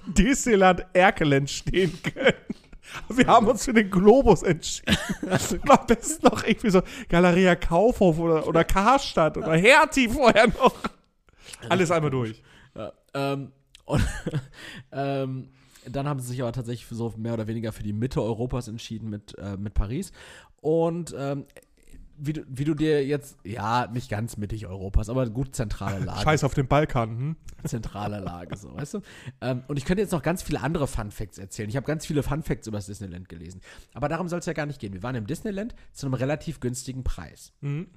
Speaker 1: Disneyland Erkelenz stehen können. Wir haben uns für den Globus entschieden. Und am besten noch irgendwie so Galeria Kaufhof oder, oder Karstadt oder Hertie vorher noch. Alles einmal durch.
Speaker 2: Ja, ähm, und, ähm, dann haben sie sich aber tatsächlich so mehr oder weniger für die Mitte Europas entschieden mit, äh, mit Paris. Und ähm, wie, du, wie du dir jetzt, ja, nicht ganz mittig Europas, aber gut zentrale Lage.
Speaker 1: Scheiß auf den Balkan, hm?
Speaker 2: zentrale Lage, so, weißt du? Ähm, und ich könnte jetzt noch ganz viele andere Fun Facts erzählen. Ich habe ganz viele Fun Facts über das Disneyland gelesen. Aber darum soll es ja gar nicht gehen. Wir waren im Disneyland zu einem relativ günstigen Preis.
Speaker 1: Mhm.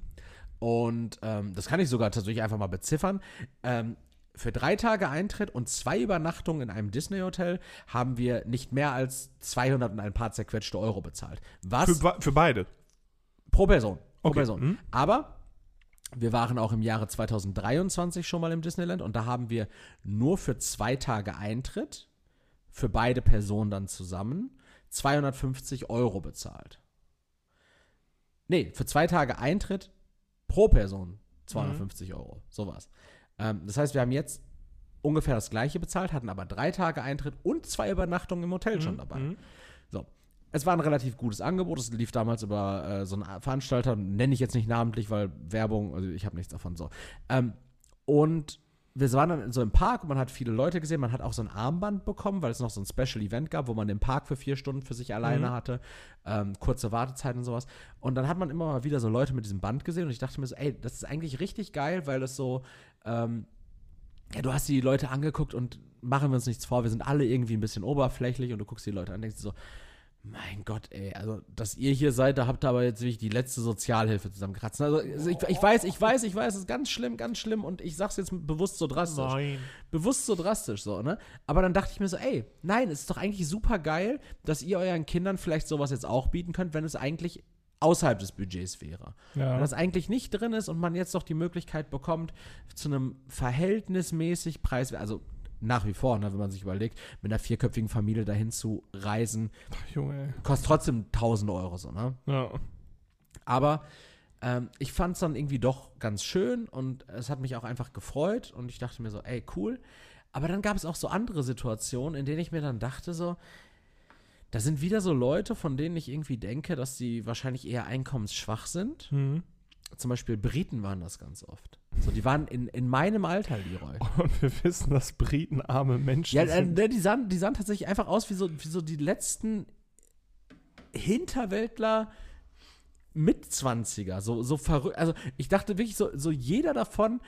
Speaker 2: Und ähm, das kann ich sogar tatsächlich einfach mal beziffern. Ähm, für drei Tage Eintritt und zwei Übernachtungen in einem Disney-Hotel haben wir nicht mehr als 200 und ein paar zerquetschte Euro bezahlt. Was?
Speaker 1: Für, für beide.
Speaker 2: Pro Person. Pro
Speaker 1: Okay.
Speaker 2: Person.
Speaker 1: Mhm.
Speaker 2: Aber wir waren auch im Jahre 2023 schon mal im Disneyland und da haben wir nur für zwei Tage Eintritt, für beide Personen dann zusammen, 250 Euro bezahlt. Nee, für zwei Tage Eintritt pro Person 250 Euro. Sowas. Ähm, das heißt, wir haben jetzt ungefähr das gleiche bezahlt, hatten aber drei Tage Eintritt und zwei Übernachtungen im Hotel schon dabei.
Speaker 1: Mhm.
Speaker 2: So. Es war ein relativ gutes Angebot. Es lief damals über äh, so einen Veranstalter, nenne ich jetzt nicht namentlich, weil Werbung, also ich habe nichts davon so. Ähm, und wir waren dann so im Park und man hat viele Leute gesehen. Man hat auch so ein Armband bekommen, weil es noch so ein Special Event gab, wo man den Park für vier Stunden für sich alleine
Speaker 1: Mhm.
Speaker 2: hatte. Ähm, kurze Wartezeit und sowas. Und dann hat man immer mal wieder so Leute mit diesem Band gesehen und ich dachte mir so, ey, das ist eigentlich richtig geil, weil es so, ähm, ja, du hast die Leute angeguckt und machen wir uns nichts vor, wir sind alle irgendwie ein bisschen oberflächlich und du guckst die Leute an und denkst so, mein Gott, ey, also, dass ihr hier seid, da habt ihr aber jetzt wirklich die letzte Sozialhilfe zusammenkratzen. Also, also ich, ich weiß, ich weiß, ich weiß, es ist ganz schlimm, ganz schlimm und ich sag's jetzt bewusst so drastisch.
Speaker 1: Nein.
Speaker 2: Bewusst so drastisch, so, ne? Aber dann dachte ich mir so, ey, nein, es ist doch eigentlich super geil, dass ihr euren Kindern vielleicht sowas jetzt auch bieten könnt, wenn es eigentlich außerhalb des Budgets wäre. Wenn
Speaker 1: Ja.
Speaker 2: das eigentlich nicht drin ist und man jetzt doch die Möglichkeit bekommt, zu einem verhältnismäßig Preis, also nach wie vor, ne, wenn man sich überlegt, mit einer vierköpfigen Familie dahin zu reisen,
Speaker 1: Junge.
Speaker 2: kostet trotzdem 1000 Euro so, ne?
Speaker 1: Ja.
Speaker 2: Aber ähm, ich fand es dann irgendwie doch ganz schön und es hat mich auch einfach gefreut und ich dachte mir so, ey, cool. Aber dann gab es auch so andere Situationen, in denen ich mir dann dachte so, da sind wieder so Leute, von denen ich irgendwie denke, dass sie wahrscheinlich eher einkommensschwach sind.
Speaker 1: Mhm.
Speaker 2: Zum Beispiel Briten waren das ganz oft. So, die waren in, in meinem Alter, Leroy.
Speaker 1: Und wir wissen, dass Briten arme Menschen
Speaker 2: Ja, äh,
Speaker 1: sind.
Speaker 2: ne, die, sahen, die sahen tatsächlich einfach aus wie so, wie so die letzten Hinterwäldler Mitzwanziger. So, so verrückt. Also, ich dachte wirklich, so, so jeder davon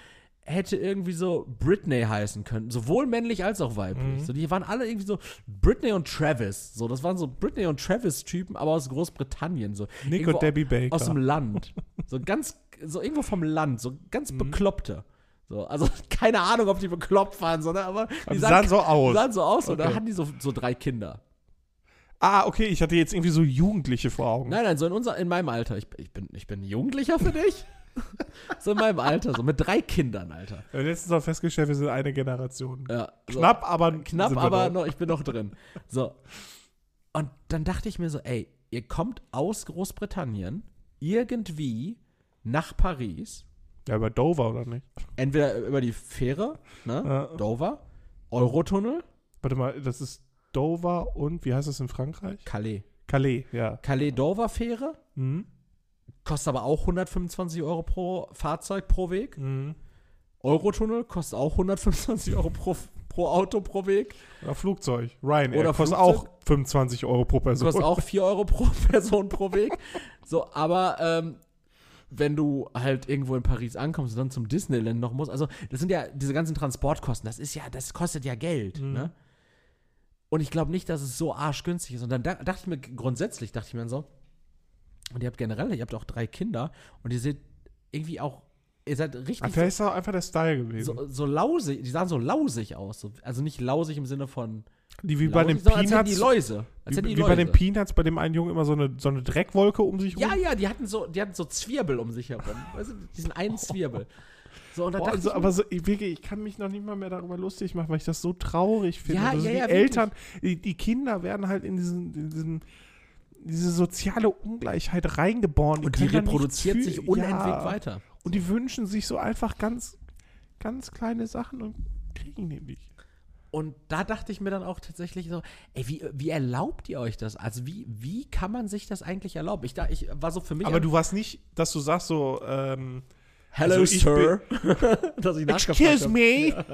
Speaker 2: hätte irgendwie so Britney heißen können. Sowohl männlich als auch weiblich.
Speaker 1: Mhm.
Speaker 2: So, die waren alle irgendwie so Britney und Travis. So, das waren so Britney und Travis-Typen, aber aus Großbritannien. So.
Speaker 1: Nick
Speaker 2: Irgendwo
Speaker 1: und Debbie Baker.
Speaker 2: Aus dem Land. So ganz, so irgendwo vom Land. So ganz
Speaker 1: Mhm.
Speaker 2: bekloppte. So, also keine Ahnung, ob die bekloppt waren, sondern aber die
Speaker 1: die
Speaker 2: sahen,
Speaker 1: sahen so aus.
Speaker 2: die sahen so aus und da
Speaker 1: Okay.
Speaker 2: hatten die so, so drei Kinder.
Speaker 1: Ah, okay, ich hatte jetzt irgendwie so Jugendliche vor Augen.
Speaker 2: Nein, nein, so in, unser, in meinem Alter. Ich, ich, bin, ich bin Jugendlicher für dich. so in meinem Alter, so mit drei Kindern, Alter.
Speaker 1: Wir haben letztens auch festgestellt, wir sind eine Generation.
Speaker 2: Ja, so.
Speaker 1: Knapp, aber
Speaker 2: Knapp, aber
Speaker 1: noch.
Speaker 2: noch, ich bin noch drin. So. Und dann dachte ich mir so, ey, ihr kommt aus Großbritannien irgendwie nach Paris,
Speaker 1: Ja, über Dover oder nicht?
Speaker 2: entweder über die Fähre, ne,
Speaker 1: Ja.
Speaker 2: Dover, Eurotunnel,
Speaker 1: Warte mal, das ist Dover und wie heißt das in Frankreich?
Speaker 2: Calais.
Speaker 1: Calais, ja.
Speaker 2: Calais-Dover-Fähre,
Speaker 1: Mhm.
Speaker 2: Kostet aber auch 125 Euro pro Fahrzeug pro Weg.
Speaker 1: Mhm.
Speaker 2: Eurotunnel kostet auch 125 Euro pro, pro Auto pro Weg.
Speaker 1: Oder Flugzeug. Ryanair
Speaker 2: Oder
Speaker 1: kostet
Speaker 2: Flugzeug.
Speaker 1: auch 25 Euro pro Person.
Speaker 2: Kostet auch 4 Euro pro Person pro Weg. So, aber ähm, wenn du halt irgendwo in Paris ankommst und dann zum Disneyland noch musst, also das sind ja diese ganzen Transportkosten, das ist ja, das kostet ja Geld,
Speaker 1: Mhm.
Speaker 2: ne? Und ich glaube nicht, dass es so arschgünstig ist. Und dann da, dachte ich mir grundsätzlich, dachte ich mir so, und ihr habt generell, ihr habt auch drei Kinder und ihr seht irgendwie auch, ihr seid richtig
Speaker 1: Ah, Vielleicht ist auch einfach der Style gewesen.
Speaker 2: so, so lausig, die sahen so lausig aus. So, also nicht lausig im Sinne von
Speaker 1: die wie bei den
Speaker 2: lausig, sondern als
Speaker 1: Peanuts.
Speaker 2: die Läuse. Als
Speaker 1: Wie,
Speaker 2: die
Speaker 1: wie
Speaker 2: Läuse.
Speaker 1: bei den Peanuts, bei dem einen Jungen immer so eine, so eine Dreckwolke um sich rum.
Speaker 2: Ja, ja, die hatten so, die hatten so Zwirbel um sich herum. Weißt du, diesen einen Zwirbel. So, und da
Speaker 1: Boah, also, aber so, ich, wirklich, ich kann mich noch nicht mal mehr darüber lustig machen, weil ich das so traurig finde.
Speaker 2: Ja,
Speaker 1: also
Speaker 2: ja,
Speaker 1: die
Speaker 2: ja,
Speaker 1: Eltern, die, die Kinder werden halt in diesen, in diesen diese soziale Ungleichheit reingeboren.
Speaker 2: und die
Speaker 1: da nichts
Speaker 2: reproduziert sich unentwegt
Speaker 1: ja.
Speaker 2: weiter.
Speaker 1: Und die wünschen sich so einfach ganz, ganz kleine Sachen und kriegen die nicht.
Speaker 2: Und da dachte ich mir dann auch tatsächlich so, ey, wie, wie erlaubt ihr euch das? Also wie, wie kann man sich das eigentlich erlauben? Ich, da, ich war so für mich.
Speaker 1: Aber du warst nicht, dass du sagst so, ähm,
Speaker 2: Hello,
Speaker 1: also
Speaker 2: Sir. dass ich
Speaker 1: Excuse
Speaker 2: hab.
Speaker 1: me.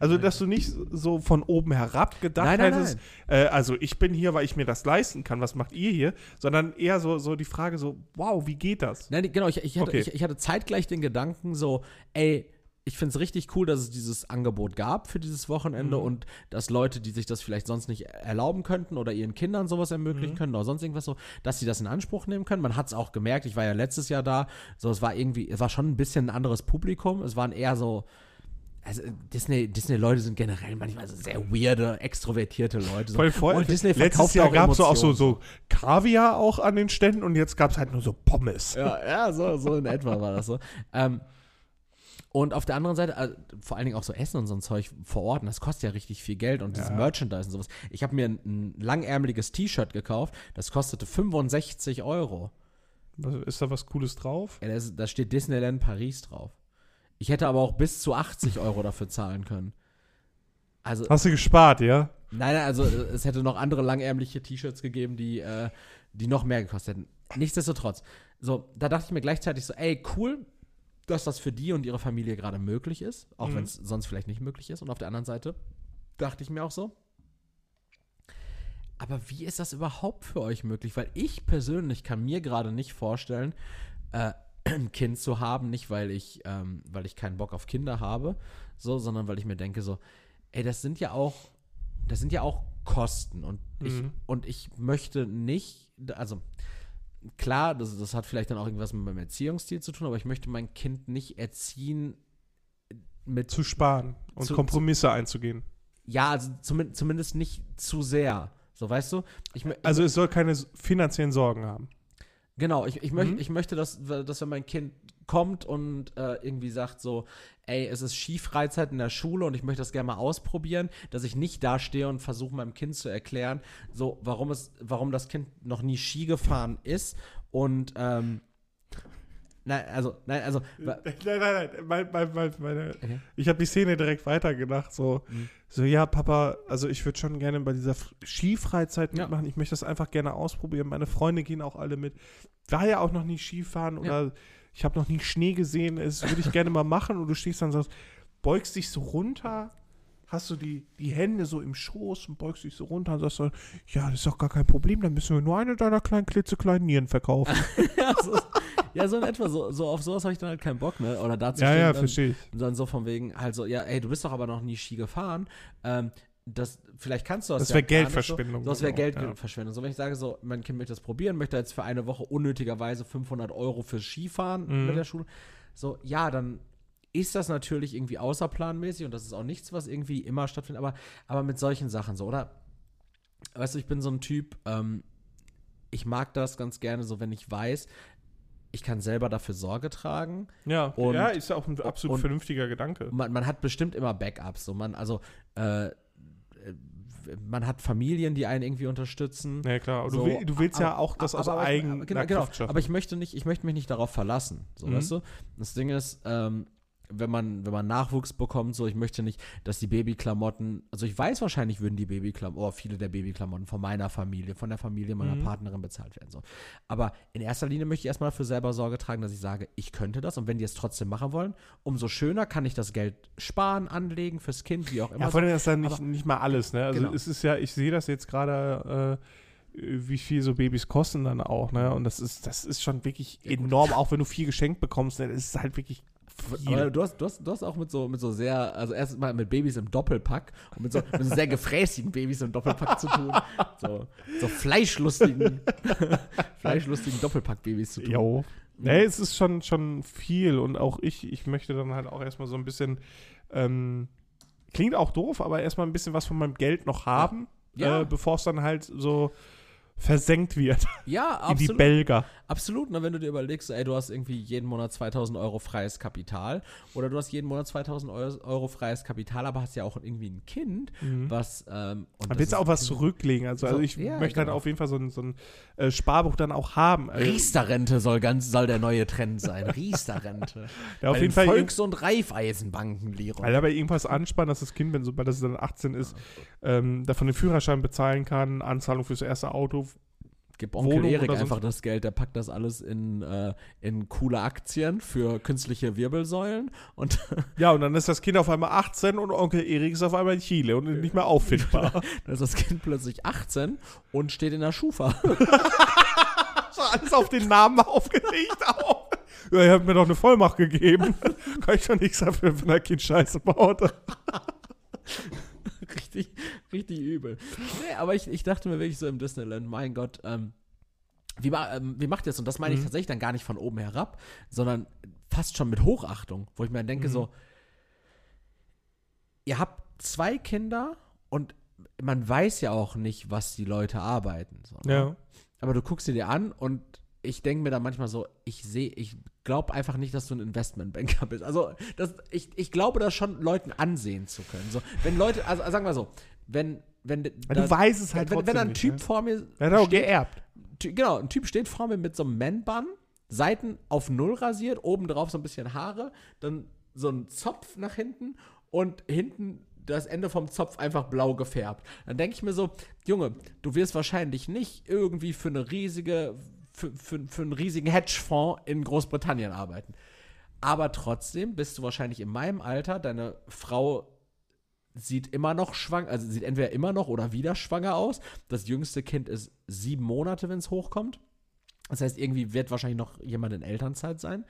Speaker 1: Also, dass du nicht so von oben herab gedacht
Speaker 2: Nein, nein,
Speaker 1: hättest, Äh, also ich bin hier, weil ich mir das leisten kann, was macht ihr hier? Sondern eher so, so die Frage so, wow, wie geht das?
Speaker 2: Nein, genau, ich, ich, hatte,
Speaker 1: Okay.
Speaker 2: ich, ich hatte zeitgleich den Gedanken so, ey, ich finde es richtig cool, dass es dieses Angebot gab für dieses Wochenende
Speaker 1: Mhm.
Speaker 2: und dass Leute, die sich das vielleicht sonst nicht erlauben könnten oder ihren Kindern sowas ermöglichen
Speaker 1: Mhm.
Speaker 2: können oder sonst irgendwas so, dass sie das in Anspruch nehmen können. Man hat es auch gemerkt, ich war ja letztes Jahr da, so es war irgendwie, es war schon ein bisschen ein anderes Publikum, es waren eher so, also Disney, Disney-Leute sind generell manchmal so sehr weirde, extrovertierte Leute. So.
Speaker 1: Voll voll.
Speaker 2: Und Disney
Speaker 1: Letztes Jahr gab es auch so, so Kaviar auch an den Ständen und jetzt gab es halt nur so Pommes.
Speaker 2: Ja, ja so, so in etwa war das so. Ähm, und auf der anderen Seite, äh, vor allen Dingen auch so Essen und so ein Zeug vor Ort, das kostet ja richtig viel Geld und dieses
Speaker 1: Ja.
Speaker 2: Merchandise und sowas. Ich habe mir ein, ein langärmeliges T-Shirt gekauft, das kostete 65 Euro.
Speaker 1: Ist da was Cooles drauf?
Speaker 2: Ja, da steht Disneyland Paris drauf. Ich hätte aber auch bis zu 80 Euro dafür zahlen können. Also,
Speaker 1: Hast du gespart, ja?
Speaker 2: Nein, nein, also äh, es hätte noch andere langärmliche T-Shirts gegeben, die, äh, die noch mehr gekostet hätten. Nichtsdestotrotz, so, da dachte ich mir gleichzeitig so, ey, cool, dass das für die und ihre Familie gerade möglich ist, auch
Speaker 1: Mhm.
Speaker 2: wenn es sonst vielleicht nicht möglich ist. Und auf der anderen Seite dachte ich mir auch so, aber wie ist das überhaupt für euch möglich? Weil ich persönlich kann mir gerade nicht vorstellen, äh, ein Kind zu haben, nicht weil ich, ähm, weil ich keinen Bock auf Kinder habe, so, sondern weil ich mir denke so, ey, das sind ja auch, das sind ja auch Kosten und ich
Speaker 1: Mhm.
Speaker 2: und ich möchte nicht, also klar, das, das hat vielleicht dann auch irgendwas mit meinem Erziehungsstil zu tun, aber ich möchte mein Kind nicht erziehen mit
Speaker 1: Zu sparen und
Speaker 2: Zu-
Speaker 1: Kompromisse einzugehen.
Speaker 2: ja, also zumindest, zumindest nicht zu sehr. So, weißt du? Ich,
Speaker 1: Also es soll keine finanziellen Sorgen haben.
Speaker 2: Genau, ich, ich, möcht,
Speaker 1: Mhm.
Speaker 2: ich möchte, dass, dass wenn mein Kind kommt und äh, irgendwie sagt so, ey, es ist Skifreizeit in der Schule und ich möchte das gerne mal ausprobieren, dass ich nicht dastehe und versuche meinem Kind zu erklären, so warum es, warum das Kind noch nie Ski gefahren ist und ähm, nein, also, nein, also,
Speaker 1: Nein, nein, nein. Mein, mein, mein, meine,
Speaker 2: Okay.
Speaker 1: Ich habe die Szene direkt weitergedacht. So,
Speaker 2: Mhm.
Speaker 1: so ja, Papa, also ich würde schon gerne bei dieser Skifreizeit
Speaker 2: Ja.
Speaker 1: mitmachen. Ich möchte das einfach gerne ausprobieren. Meine Freunde gehen auch alle mit. War ja auch noch nie Skifahren oder ich habe noch nie Schnee gesehen. Das würde ich gerne mal machen. Und du stehst dann so, beugst dich so runter, hast du die, die Hände so im Schoß und beugst dich so runter und sagst so, ja, das ist doch gar kein Problem. Dann müssen wir nur eine deiner kleinen, klitzekleinen Nieren verkaufen.
Speaker 2: ja, so, ja, so in etwa, so, so auf sowas habe ich dann halt keinen Bock, ne? Oder dazu
Speaker 1: ja, ja, verstehe ich.
Speaker 2: Und dann so von wegen, halt so, ja, ey, du bist doch aber noch nie Ski gefahren. Ähm, das, vielleicht kannst du das
Speaker 1: Das
Speaker 2: ja
Speaker 1: wäre Geldverschwendung.
Speaker 2: So, das wäre
Speaker 1: genau, ja.
Speaker 2: Geldverschwendung. So, wenn ich sage, so, mein Kind möchte das probieren, möchte jetzt für eine Woche unnötigerweise 500 Euro für Skifahren
Speaker 1: Mhm.
Speaker 2: mit der Schule. So, ja, dann ist das natürlich irgendwie außerplanmäßig und das ist auch nichts, was irgendwie immer stattfindet, aber, aber mit solchen Sachen so, oder? Weißt du, ich bin so ein Typ, ähm, ich mag das ganz gerne, so wenn ich weiß, ich kann selber dafür Sorge tragen.
Speaker 1: Ja,
Speaker 2: Und-
Speaker 1: ja, ist ja auch ein absolut
Speaker 2: und-
Speaker 1: vernünftiger Gedanke.
Speaker 2: Man, man hat bestimmt immer Backups. So man, also, äh, man hat Familien, die einen irgendwie unterstützen.
Speaker 1: Ja, klar. Aber
Speaker 2: So,
Speaker 1: du, will, du willst ja
Speaker 2: aber-
Speaker 1: auch das aus eigener
Speaker 2: genau, genau.
Speaker 1: Kraft schaffen.
Speaker 2: Aber ich möchte nicht, ich möchte mich nicht darauf verlassen. So,
Speaker 1: Mhm.
Speaker 2: weißt du? Das Ding ist, ähm, wenn man, wenn man Nachwuchs bekommt, so ich möchte nicht, dass die Babyklamotten, also ich weiß wahrscheinlich würden die Babyklamotten, oh, viele der Babyklamotten von meiner Familie, von der Familie meiner
Speaker 1: Mhm.
Speaker 2: Partnerin bezahlt werden. So. Aber in erster Linie möchte ich erstmal dafür selber Sorge tragen, dass ich sage, ich könnte das und wenn die es trotzdem machen wollen, umso schöner kann ich das Geld sparen, anlegen, fürs Kind, wie auch immer.
Speaker 1: Ja, vor allem ist dann nicht, nicht mal alles, ne? Also
Speaker 2: Genau.
Speaker 1: es ist ja, ich sehe das jetzt gerade, äh, wie viel so Babys kosten dann auch, ne? Und das ist, das ist schon wirklich
Speaker 2: Ja,
Speaker 1: enorm, auch wenn du viel geschenkt bekommst, ne? Das ist halt wirklich.
Speaker 2: Aber du hast, du, hast, du hast auch mit so, mit so sehr, also erstmal mit Babys im Doppelpack und mit so, mit so sehr gefräßigen Babys im Doppelpack zu tun. So, so fleischlustigen, fleischlustigen Doppelpack-Babys zu tun.
Speaker 1: Jo. Nee, es ist schon, schon viel und auch ich, ich möchte dann halt auch erstmal so ein bisschen, ähm, klingt auch doof, aber erstmal ein bisschen was von meinem Geld noch haben,
Speaker 2: Ja.
Speaker 1: Äh, bevor es dann halt so versenkt wird
Speaker 2: Ja,
Speaker 1: in die
Speaker 2: absolut.
Speaker 1: Belger.
Speaker 2: Absolut, ne, wenn du dir überlegst, ey, du hast irgendwie jeden Monat 2000 Euro freies Kapital oder du hast jeden Monat 2000 Euro, freies Kapital, aber hast ja auch irgendwie ein Kind, was. Ähm, das
Speaker 1: willst du auch was zurücklegen. Also,
Speaker 2: So,
Speaker 1: also ich
Speaker 2: ja,
Speaker 1: möchte halt
Speaker 2: genau.
Speaker 1: auf jeden Fall so ein, so ein äh, Sparbuch dann auch haben. Also,
Speaker 2: Riester-Rente soll ganz, soll der neue Trend sein. Riester-Rente.
Speaker 1: Ja, auf
Speaker 2: Bei
Speaker 1: jeden
Speaker 2: den
Speaker 1: Fall
Speaker 2: Volks- und Raiffeisenbanken, Leroy.
Speaker 1: Weil dabei irgendwas anspannen, dass das Kind, wenn sobald es dann 18 ist, ähm, davon den Führerschein bezahlen kann, Anzahlung fürs erste Auto.
Speaker 2: Gib Onkel
Speaker 1: Wohnung
Speaker 2: Erik einfach das Geld, der packt das alles in, äh, in coole Aktien für künstliche Wirbelsäulen und
Speaker 1: Ja, und dann ist das Kind auf einmal 18 und Onkel Erik ist auf einmal in Chile und nicht mehr auffindbar.
Speaker 2: dann ist das Kind plötzlich 18 und steht in der Schufa.
Speaker 1: Alles auf den Namen aufgelegt auch. Ja, ihr habt mir doch eine Vollmacht gegeben. Kann ich doch nichts dafür, wenn ein Kind Scheiße baut.
Speaker 2: Richtig, übel. Nee, aber ich, ich dachte mir wirklich so im Disneyland, mein Gott, ähm, wie, ähm, wie macht ihr das? Und das meine ich
Speaker 1: Mhm.
Speaker 2: tatsächlich dann gar nicht von oben herab, sondern fast schon mit Hochachtung, wo ich mir dann denke
Speaker 1: Mhm.
Speaker 2: so, ihr habt zwei Kinder und man weiß ja auch nicht, was die Leute arbeiten. So, ne?
Speaker 1: Ja.
Speaker 2: Aber du guckst sie dir an und ich denke mir dann manchmal so, ich sehe, ich glaube einfach nicht, dass du ein Investmentbanker bist. Also das, ich, ich glaube das schon Leuten ansehen zu können. So, wenn Leute, also sagen wir so, wenn, wenn,
Speaker 1: Ja,
Speaker 2: da-
Speaker 1: du weißt es halt
Speaker 2: wenn, wenn ein
Speaker 1: nicht,
Speaker 2: Typ
Speaker 1: ne?
Speaker 2: vor mir
Speaker 1: auch
Speaker 2: steht,
Speaker 1: geerbt.
Speaker 2: Genau, ein Typ steht vor mir mit so einem Man-Bun, Seiten auf Null rasiert, oben drauf so ein bisschen Haare, dann so ein Zopf nach hinten und hinten das Ende vom Zopf einfach blau gefärbt. Dann denke ich mir so, Junge, du wirst wahrscheinlich nicht irgendwie für eine riesige, für, für, für einen riesigen Hedgefonds in Großbritannien arbeiten. Aber trotzdem bist du wahrscheinlich in meinem Alter, deine Frau sieht immer noch schwanger, also sieht entweder immer noch oder wieder schwanger aus. Das jüngste Kind ist sieben Monate, wenn es hochkommt. Das heißt, irgendwie wird wahrscheinlich noch jemand in Elternzeit sein.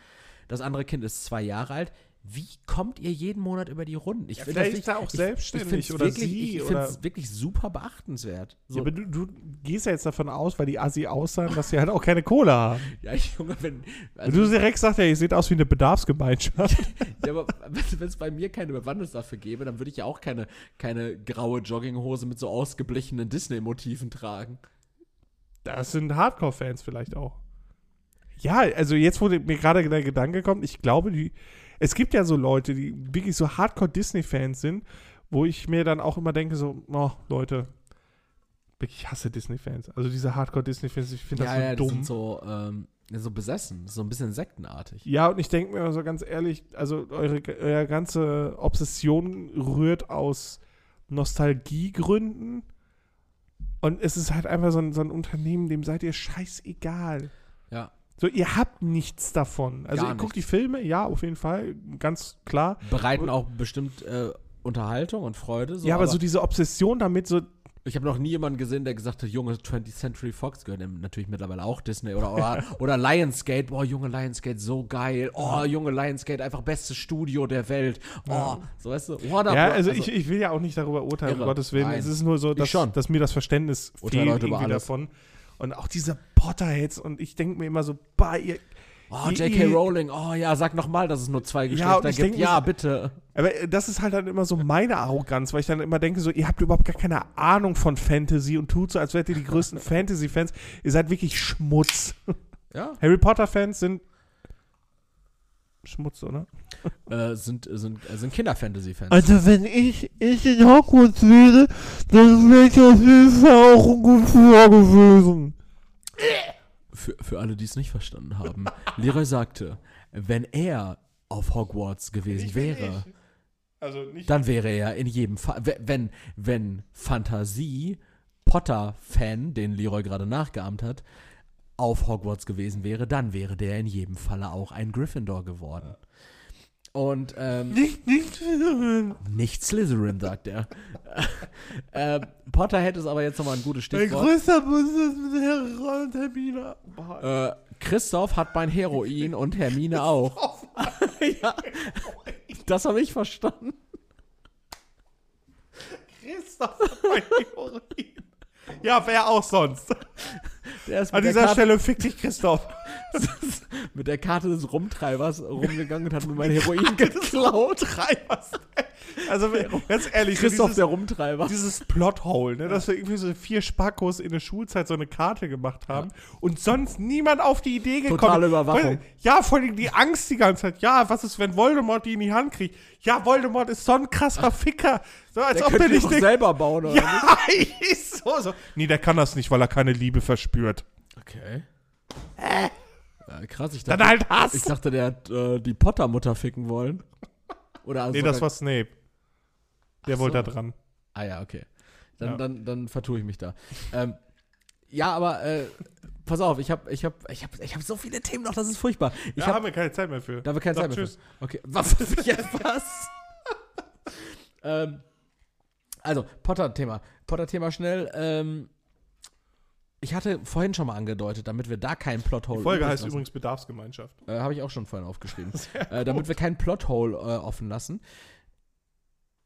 Speaker 2: Das andere Kind ist zwei Jahre alt. Wie kommt ihr jeden Monat über die Runden? Ich
Speaker 1: Ja, vielleicht
Speaker 2: das
Speaker 1: ist er auch
Speaker 2: ich-
Speaker 1: selbstständig
Speaker 2: ich
Speaker 1: oder
Speaker 2: wirklich,
Speaker 1: sie
Speaker 2: Ich finde es wirklich super beachtenswert. So,
Speaker 1: Ja, aber du, du gehst ja jetzt davon aus, weil die Assi aussahen, dass sie halt auch keine Kohle haben.
Speaker 2: ja, ich, Junge, wenn.
Speaker 1: Also, du direkt sagst ja, ihr seht aus wie eine Bedarfsgemeinschaft.
Speaker 2: Ja, aber wenn es bei mir keine Bewandtnis dafür gäbe, dann würde ich ja auch keine, keine graue Jogginghose mit so ausgeblichenen Disney-Motiven tragen.
Speaker 1: Das sind Hardcore-Fans vielleicht auch. Ja, also jetzt, wo mir gerade der Gedanke kommt, ich glaube, die, es gibt ja so Leute, die wirklich so Hardcore-Disney-Fans sind, wo ich mir dann auch immer denke, so, oh, Leute, ich hasse Disney-Fans. Also diese Hardcore-Disney-Fans, ich finde das
Speaker 2: ja,
Speaker 1: so
Speaker 2: ja, die
Speaker 1: dumm.
Speaker 2: sind so, ähm, so besessen, so ein bisschen sektenartig.
Speaker 1: Ja, und ich denke mir so ganz ehrlich, also eure, eure ganze Obsession rührt aus Nostalgiegründen. Und es ist halt einfach so ein, so ein Unternehmen, dem seid ihr scheißegal. So, ihr habt nichts davon. Also,
Speaker 2: Gar
Speaker 1: ihr guckt die. Filme, ja, auf jeden Fall, ganz klar.
Speaker 2: Bereiten auch bestimmt äh, Unterhaltung und Freude. So,
Speaker 1: ja, aber, so diese Obsession damit, so,
Speaker 2: ich habe noch nie jemanden gesehen, der gesagt hat, Junge, 20th Century Fox gehört natürlich mittlerweile auch Disney oder, oder, oder Lionsgate, boah, Junge Lionsgate, so geil. Oh, Junge Lionsgate, einfach bestes Studio der Welt. Oh,
Speaker 1: Ja.
Speaker 2: so weißt du, Warner
Speaker 1: ja,
Speaker 2: Bros-
Speaker 1: also, ich, ich will ja auch nicht darüber urteilen, um
Speaker 2: Irre.
Speaker 1: Gottes Willen.
Speaker 2: Nein.
Speaker 1: Es ist nur so, dass, dass mir das Verständnis
Speaker 2: Urteile
Speaker 1: fehlt
Speaker 2: Leute
Speaker 1: irgendwie davon. Und auch diese Potterheads und ich denke mir immer so, bah, ihr,
Speaker 2: Oh, J.K. Rowling, oh ja, sag noch mal, dass es nur zwei
Speaker 1: Ja,
Speaker 2: Geschlechter
Speaker 1: ich
Speaker 2: gibt.
Speaker 1: denk
Speaker 2: ja, bitte.
Speaker 1: Aber äh, das ist halt dann immer so meine Arroganz, weil ich dann immer denke, so, ihr habt überhaupt gar keine Ahnung von Fantasy und tut so, als wärt ihr die größten Fantasy-Fans. Ihr seid wirklich Schmutz.
Speaker 2: Ja,
Speaker 1: Harry Potter-Fans sind Schmutz, oder?
Speaker 2: äh, sind, sind, äh, sind Kinder-Fantasy-Fans.
Speaker 3: Also wenn ich, ich in Hogwarts wäre, dann wäre ich auf jeden Fall auch ein guter gewesen.
Speaker 2: Für, für alle, die es nicht verstanden haben. Leroy sagte, wenn er auf Hogwarts gewesen
Speaker 1: Ich
Speaker 2: wäre,
Speaker 1: nicht. Also nicht.
Speaker 2: dann wäre er in jedem Fall, we- wenn, wenn Fantasie Potter-Fan, den Leroy gerade nachgeahmt hat, auf Hogwarts gewesen wäre, dann wäre der in jedem Falle auch ein Gryffindor geworden. Und ähm,
Speaker 3: Nicht, nicht Slytherin.
Speaker 2: nicht Slytherin, sagt er. ähm, Potter hätte es aber jetzt nochmal ein gutes
Speaker 3: Mein
Speaker 2: Stichwort.
Speaker 3: größter Bus ist mit Herr und Hermine.
Speaker 2: Äh, Christoph hat mein Heroin und Hermine auch. ja, das habe ich verstanden.
Speaker 1: Christoph hat mein Heroin. Ja, wer auch sonst.
Speaker 2: Der ist
Speaker 1: An dieser
Speaker 2: Karte,
Speaker 1: Stelle fick dich, Christoph.
Speaker 2: mit der Karte des Rumtreibers rumgegangen und hat mir mein Heroin geklaut.
Speaker 1: Treibers. Also, ganz ehrlich, so
Speaker 2: Christoph
Speaker 1: dieses,
Speaker 2: der Rumtreiber.
Speaker 1: dieses Plothole, ne, dass wir irgendwie so vier Spackos in der Schulzeit so eine Karte gemacht haben und sonst niemand auf die Idee gekommen
Speaker 2: Totale Überwachung.
Speaker 1: Ja, vor allem die Angst die ganze Zeit. Ja, was ist, wenn Voldemort die in die Hand kriegt? Ja, Voldemort ist so ein krasser Ficker. So, als
Speaker 2: Der
Speaker 1: ob der nicht denkt,
Speaker 2: selber bauen, oder?
Speaker 1: Ja, so, so. Nee, der kann das nicht, weil er keine Liebe verspürt.
Speaker 2: Okay. Ja, krass, ich dachte,
Speaker 1: Dann halt Hass.
Speaker 2: ich dachte, der hat äh, die Potter-Mutter ficken wollen. Oder also
Speaker 1: nee, das war Snape. Der
Speaker 2: Ach
Speaker 1: wollte
Speaker 2: so.
Speaker 1: da dran.
Speaker 2: Ah ja, okay. Dann,
Speaker 1: Ja.
Speaker 2: dann, dann vertue ich mich da. Ähm, ja, aber äh, pass auf, ich habe ich hab, ich hab, ich hab so viele Themen noch, das ist furchtbar. Ich
Speaker 1: Ja,
Speaker 2: hab,
Speaker 1: haben wir keine Zeit mehr für.
Speaker 2: da haben wir keine
Speaker 1: Sag
Speaker 2: Zeit mehr
Speaker 1: tschüss.
Speaker 2: für. Okay, was? Jetzt was? ähm, also, Potter-Thema. Potter-Thema schnell. Ähm, ich hatte vorhin schon mal angedeutet, damit wir da keinen Plothole
Speaker 1: Die Folge heißt
Speaker 2: lassen.
Speaker 1: übrigens Bedarfsgemeinschaft.
Speaker 2: Äh, Habe ich auch schon vorhin aufgeschrieben. äh, damit wir keinen Plothole äh, offen lassen.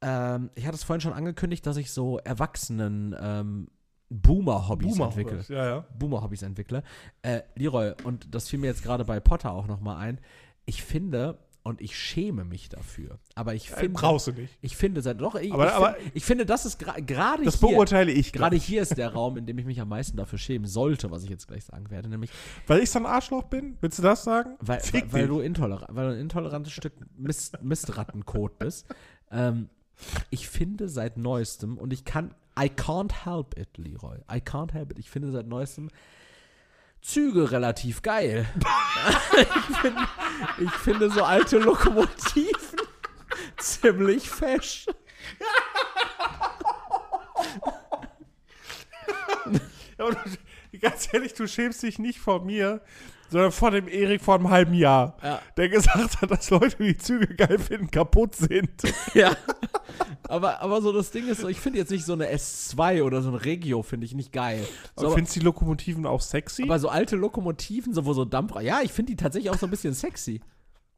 Speaker 2: Ähm, ich hatte es vorhin schon angekündigt, dass ich so Erwachsenen ähm, Boomer-Hobbys entwickle.
Speaker 1: Ja, ja.
Speaker 2: Boomer-Hobbys entwickle. Äh, Leroy, und das fiel mir jetzt gerade bei Potter auch nochmal ein, ich finde, und ich schäme mich dafür, aber ich
Speaker 1: Äh,
Speaker 2: finde,
Speaker 1: brauchst du nicht.
Speaker 2: ich finde, seit doch, ich,
Speaker 1: Aber-
Speaker 2: ich,
Speaker 1: aber-
Speaker 2: find, ich finde, das ist gra- gerade
Speaker 1: Das
Speaker 2: hier,
Speaker 1: beurteile ich
Speaker 2: gerade
Speaker 1: gerade.
Speaker 2: hier ist der Raum, in dem ich mich am meisten dafür schämen sollte, was ich jetzt gleich sagen werde, nämlich
Speaker 1: Weil ich so ein Arschloch bin? Willst du das sagen?
Speaker 2: weil, weil, weil du intolerant, weil du ein intolerantes Stück Mist, Mistrattenkot bist. Ähm, ich finde seit neuestem, und ich kann, I can't help it, Leroy. I can't help it. Ich finde seit neuestem Züge relativ geil. ich, finde, ich finde so alte Lokomotiven ziemlich fesch.
Speaker 1: Ja, und du- ganz ehrlich, du schämst dich nicht vor mir, sondern vor dem Erik vor einem halben Jahr,
Speaker 2: Ja.
Speaker 1: der gesagt hat, dass Leute, die Züge geil finden, kaputt sind.
Speaker 2: Ja. Aber, aber so das Ding ist so, ich finde jetzt nicht so eine S2 oder so ein Regio, finde ich nicht geil. So,
Speaker 1: Aber findest du die Lokomotiven auch sexy?
Speaker 2: aber so alte Lokomotiven, so wo so Dampf, ja, ich finde die tatsächlich auch so ein bisschen sexy.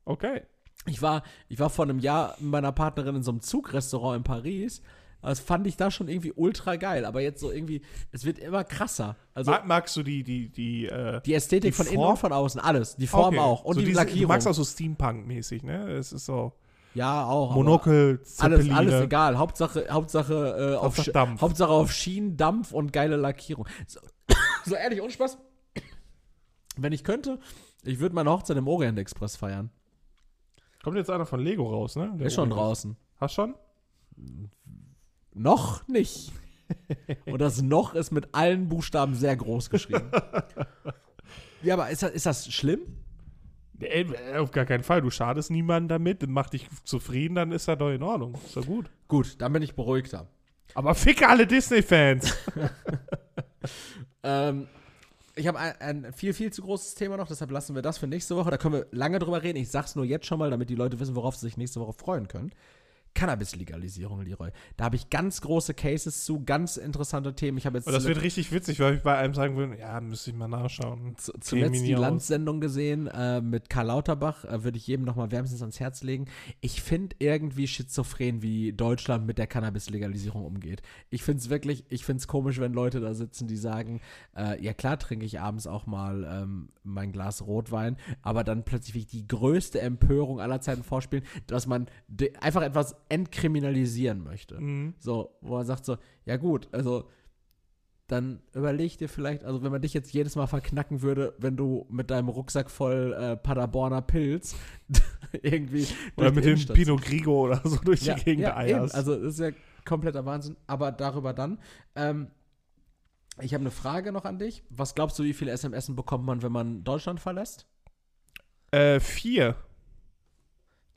Speaker 1: okay.
Speaker 2: Ich war, ich war vor einem Jahr mit meiner Partnerin in so einem Zugrestaurant in Paris. Das fand ich da schon irgendwie ultra geil. Aber jetzt so irgendwie, es wird immer krasser. Also
Speaker 1: Mag, magst du die, die, die, äh,
Speaker 2: die Ästhetik
Speaker 1: die
Speaker 2: von innen
Speaker 1: Form?
Speaker 2: und von außen, alles. Die Form
Speaker 1: okay.
Speaker 2: auch. Und
Speaker 1: so
Speaker 2: die
Speaker 1: diese,
Speaker 2: Lackierung.
Speaker 1: Du magst auch so Steampunk-mäßig, ne? Es ist so
Speaker 2: ja, auch.
Speaker 1: Monokel,
Speaker 2: Alles,
Speaker 1: Zeppeline.
Speaker 2: alles egal. Hauptsache, Hauptsache, äh, auf,
Speaker 1: Hauptsache Dampf.
Speaker 2: Hauptsache auf Schienen, Dampf und geile Lackierung. So, so ehrlich, ohne Spaß. Wenn ich könnte, ich würde meine Hochzeit im Orient Express feiern.
Speaker 1: Kommt jetzt einer von Lego raus, ne? Der
Speaker 2: Ist schon draußen.
Speaker 1: Hast schon?
Speaker 2: Noch nicht. Und das noch ist mit allen Buchstaben sehr groß geschrieben. ja, aber ist das, ist das schlimm?
Speaker 1: Äh, auf gar keinen Fall. Du schadest niemanden damit, mach dich zufrieden, dann ist das doch in Ordnung. Ist doch gut.
Speaker 2: Gut, dann bin ich beruhigter.
Speaker 1: Aber ficke alle Disney-Fans.
Speaker 2: Ähm, ich habe ein, ein viel, viel zu großes Thema noch, deshalb lassen wir das für nächste Woche. Da können wir lange drüber reden. Ich sag's nur jetzt schon mal, damit die Leute wissen, worauf sie sich nächste Woche freuen können. Cannabis-Legalisierung, Leroy. Da habe ich ganz große Cases zu, ganz interessante Themen. Ich habe jetzt
Speaker 1: Und das wird richtig witzig, weil ich bei einem sagen würde, ja, müsste ich mal nachschauen.
Speaker 2: zu- zuletzt die. Landsendung gesehen äh, mit Karl Lauterbach. Äh, Würde ich jedem nochmal wärmstens ans Herz legen. Ich finde irgendwie schizophren, wie Deutschland mit der Cannabis-Legalisierung umgeht. Ich finde es wirklich, ich finde es komisch, wenn Leute da sitzen, die sagen, äh, ja klar trinke ich abends auch mal ähm, mein Glas Rotwein, aber dann plötzlich die größte Empörung aller Zeiten vorspielen, dass man einfach etwas entkriminalisieren möchte.
Speaker 1: Mhm.
Speaker 2: So, wo er sagt so, ja gut, also dann überleg dir vielleicht, also wenn man dich jetzt jedes Mal verknacken würde, wenn du mit deinem Rucksack voll äh, Paderborner Pilz irgendwie
Speaker 1: Oder mit dem Pinot Grigo oder so durch
Speaker 2: ja,
Speaker 1: die Gegend
Speaker 2: ja, eben.
Speaker 1: eierst.
Speaker 2: Also das ist ja kompletter Wahnsinn. Aber darüber dann. Ähm, ich habe eine Frage noch an dich. Was glaubst du, wie viele SMS bekommt man, wenn man Deutschland verlässt?
Speaker 1: äh, vier.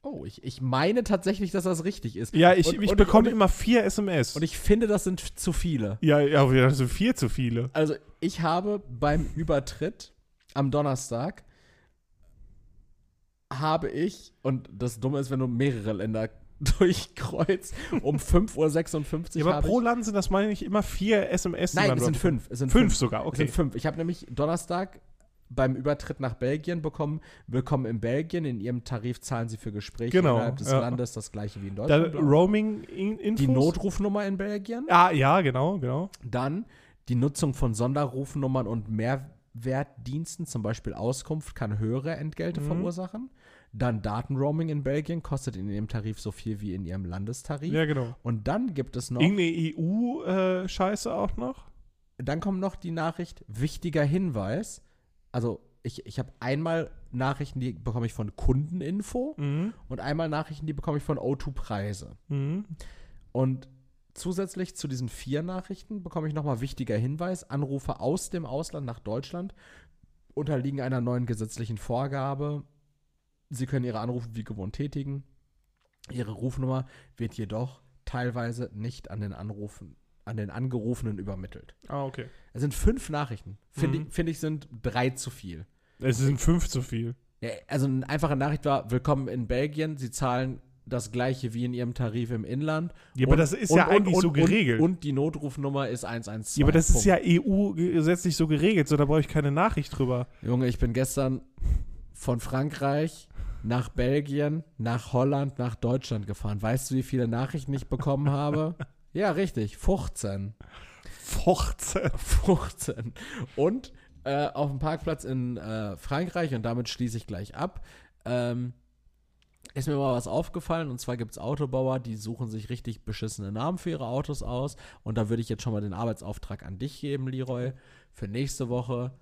Speaker 2: Oh, ich, ich meine tatsächlich, dass das richtig ist.
Speaker 1: Ja, ich,
Speaker 2: Und-
Speaker 1: ich
Speaker 2: und-
Speaker 1: bekomme
Speaker 2: und-
Speaker 1: immer vier SMS.
Speaker 2: Und ich finde, das sind zu viele.
Speaker 1: ja, ja, das sind viel zu viele.
Speaker 2: Also, ich habe beim Übertritt am Donnerstag habe ich, und das Dumme ist, wenn du mehrere Länder durchkreuzt, um 5.56
Speaker 1: Ja,
Speaker 2: Uhr
Speaker 1: aber
Speaker 2: habe
Speaker 1: pro
Speaker 2: ich,
Speaker 1: Land sind das, meine ich, immer vier SMS.
Speaker 2: Nein, es sind fünf. Es sind
Speaker 1: Fünf sogar,
Speaker 2: Es
Speaker 1: okay.
Speaker 2: sind fünf. Ich habe nämlich Donnerstag beim Übertritt nach Belgien bekommen, willkommen in Belgien, in ihrem Tarif zahlen sie für Gespräche
Speaker 1: Genau,
Speaker 2: innerhalb des
Speaker 1: ja.
Speaker 2: Landes das gleiche wie in
Speaker 1: Da,
Speaker 2: Deutschland.
Speaker 1: Roaming-Infos.
Speaker 2: die Notrufnummer in Belgien,
Speaker 1: Ah, ja, genau, genau.
Speaker 2: dann die Nutzung von Sonderrufnummern und Mehrwertdiensten, zum Beispiel Auskunft, kann höhere Entgelte
Speaker 1: Mhm.
Speaker 2: verursachen. Dann Datenroaming in Belgien kostet in ihrem Tarif so viel wie in ihrem Landestarif.
Speaker 1: Ja, genau.
Speaker 2: Und dann gibt es noch,
Speaker 1: Irgendeine EU-Scheiße auch noch?
Speaker 2: dann kommt noch die Nachricht, wichtiger Hinweis. Also ich, ich habe einmal Nachrichten, die bekomme ich von Kundeninfo
Speaker 1: Mhm.
Speaker 2: und einmal Nachrichten, die bekomme ich von O2 Preise.
Speaker 1: Mhm.
Speaker 2: Und zusätzlich zu diesen vier Nachrichten bekomme ich nochmal wichtiger Hinweis. Anrufe aus dem Ausland nach Deutschland unterliegen einer neuen gesetzlichen Vorgabe. Sie können Ihre Anrufe wie gewohnt tätigen. Ihre Rufnummer wird jedoch teilweise nicht an den Anrufen, an den Angerufenen übermittelt.
Speaker 1: Ah, okay.
Speaker 2: Es sind fünf Nachrichten. Finde
Speaker 1: Mhm.
Speaker 2: ich, find ich, sind drei zu viel.
Speaker 1: Es sind fünf zu viel.
Speaker 2: Ja, also eine einfache Nachricht war, willkommen in Belgien, Sie zahlen das gleiche wie in Ihrem Tarif im Inland.
Speaker 1: Ja, aber
Speaker 2: Und-
Speaker 1: das ist
Speaker 2: und-
Speaker 1: ja
Speaker 2: und-
Speaker 1: eigentlich
Speaker 2: und,
Speaker 1: so geregelt.
Speaker 2: Und, und die Notrufnummer ist 112.
Speaker 1: ja, aber das ist
Speaker 2: Punkt.
Speaker 1: ja EU-gesetzlich so geregelt, so da brauche ich keine Nachricht drüber.
Speaker 2: Junge, ich bin gestern von Frankreich nach Belgien, nach Holland, nach Deutschland gefahren. Weißt du, wie viele Nachrichten ich bekommen habe? Ja, richtig, 15.
Speaker 1: 14.
Speaker 2: 15. Und äh, auf dem Parkplatz in äh, Frankreich, und damit schließe ich gleich ab, ähm, ist mir mal was aufgefallen. Und zwar gibt es Autobauer, die suchen sich richtig beschissene Namen für ihre Autos aus. Und da würde ich jetzt schon mal den Arbeitsauftrag an dich geben, Leroy. Für nächste Woche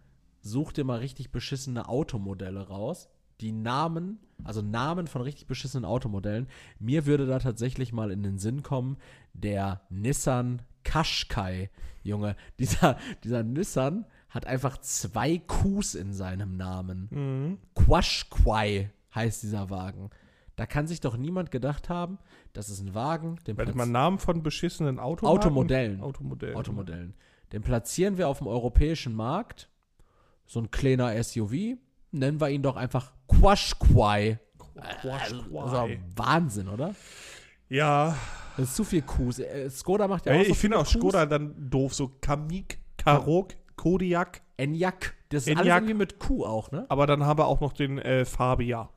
Speaker 2: such dir mal richtig beschissene Automodelle raus. Die Namen, also Namen von richtig beschissenen Automodellen. Mir würde da tatsächlich mal in den Sinn kommen, der Nissan Qashqai. Junge, dieser, dieser Nissan hat einfach zwei Qs in seinem Namen.
Speaker 1: Mhm.
Speaker 2: Quashquai heißt dieser Wagen. Da kann sich doch niemand gedacht haben, das ist ein Wagen, den
Speaker 1: Warte mal, Namen von beschissenen Automarken?
Speaker 2: Automodellen.
Speaker 1: Automodellen.
Speaker 2: Automodellen. Den platzieren wir auf dem europäischen Markt. So ein kleiner SUV. Nennen wir ihn doch einfach Quashquai.
Speaker 1: Quashquai.
Speaker 2: Also Wahnsinn, oder?
Speaker 1: Ja,
Speaker 2: Das ist zu viel Qs. Äh, Skoda macht ja
Speaker 1: Ey,
Speaker 2: auch so
Speaker 1: ich finde auch
Speaker 2: Qs.
Speaker 1: Skoda dann doof, so Kamik, Karok, Kodiak,
Speaker 2: Enyaq. Das ist alles
Speaker 1: Enyaq.
Speaker 2: irgendwie mit Q auch, ne?
Speaker 1: aber dann haben wir auch noch den äh, Fabia.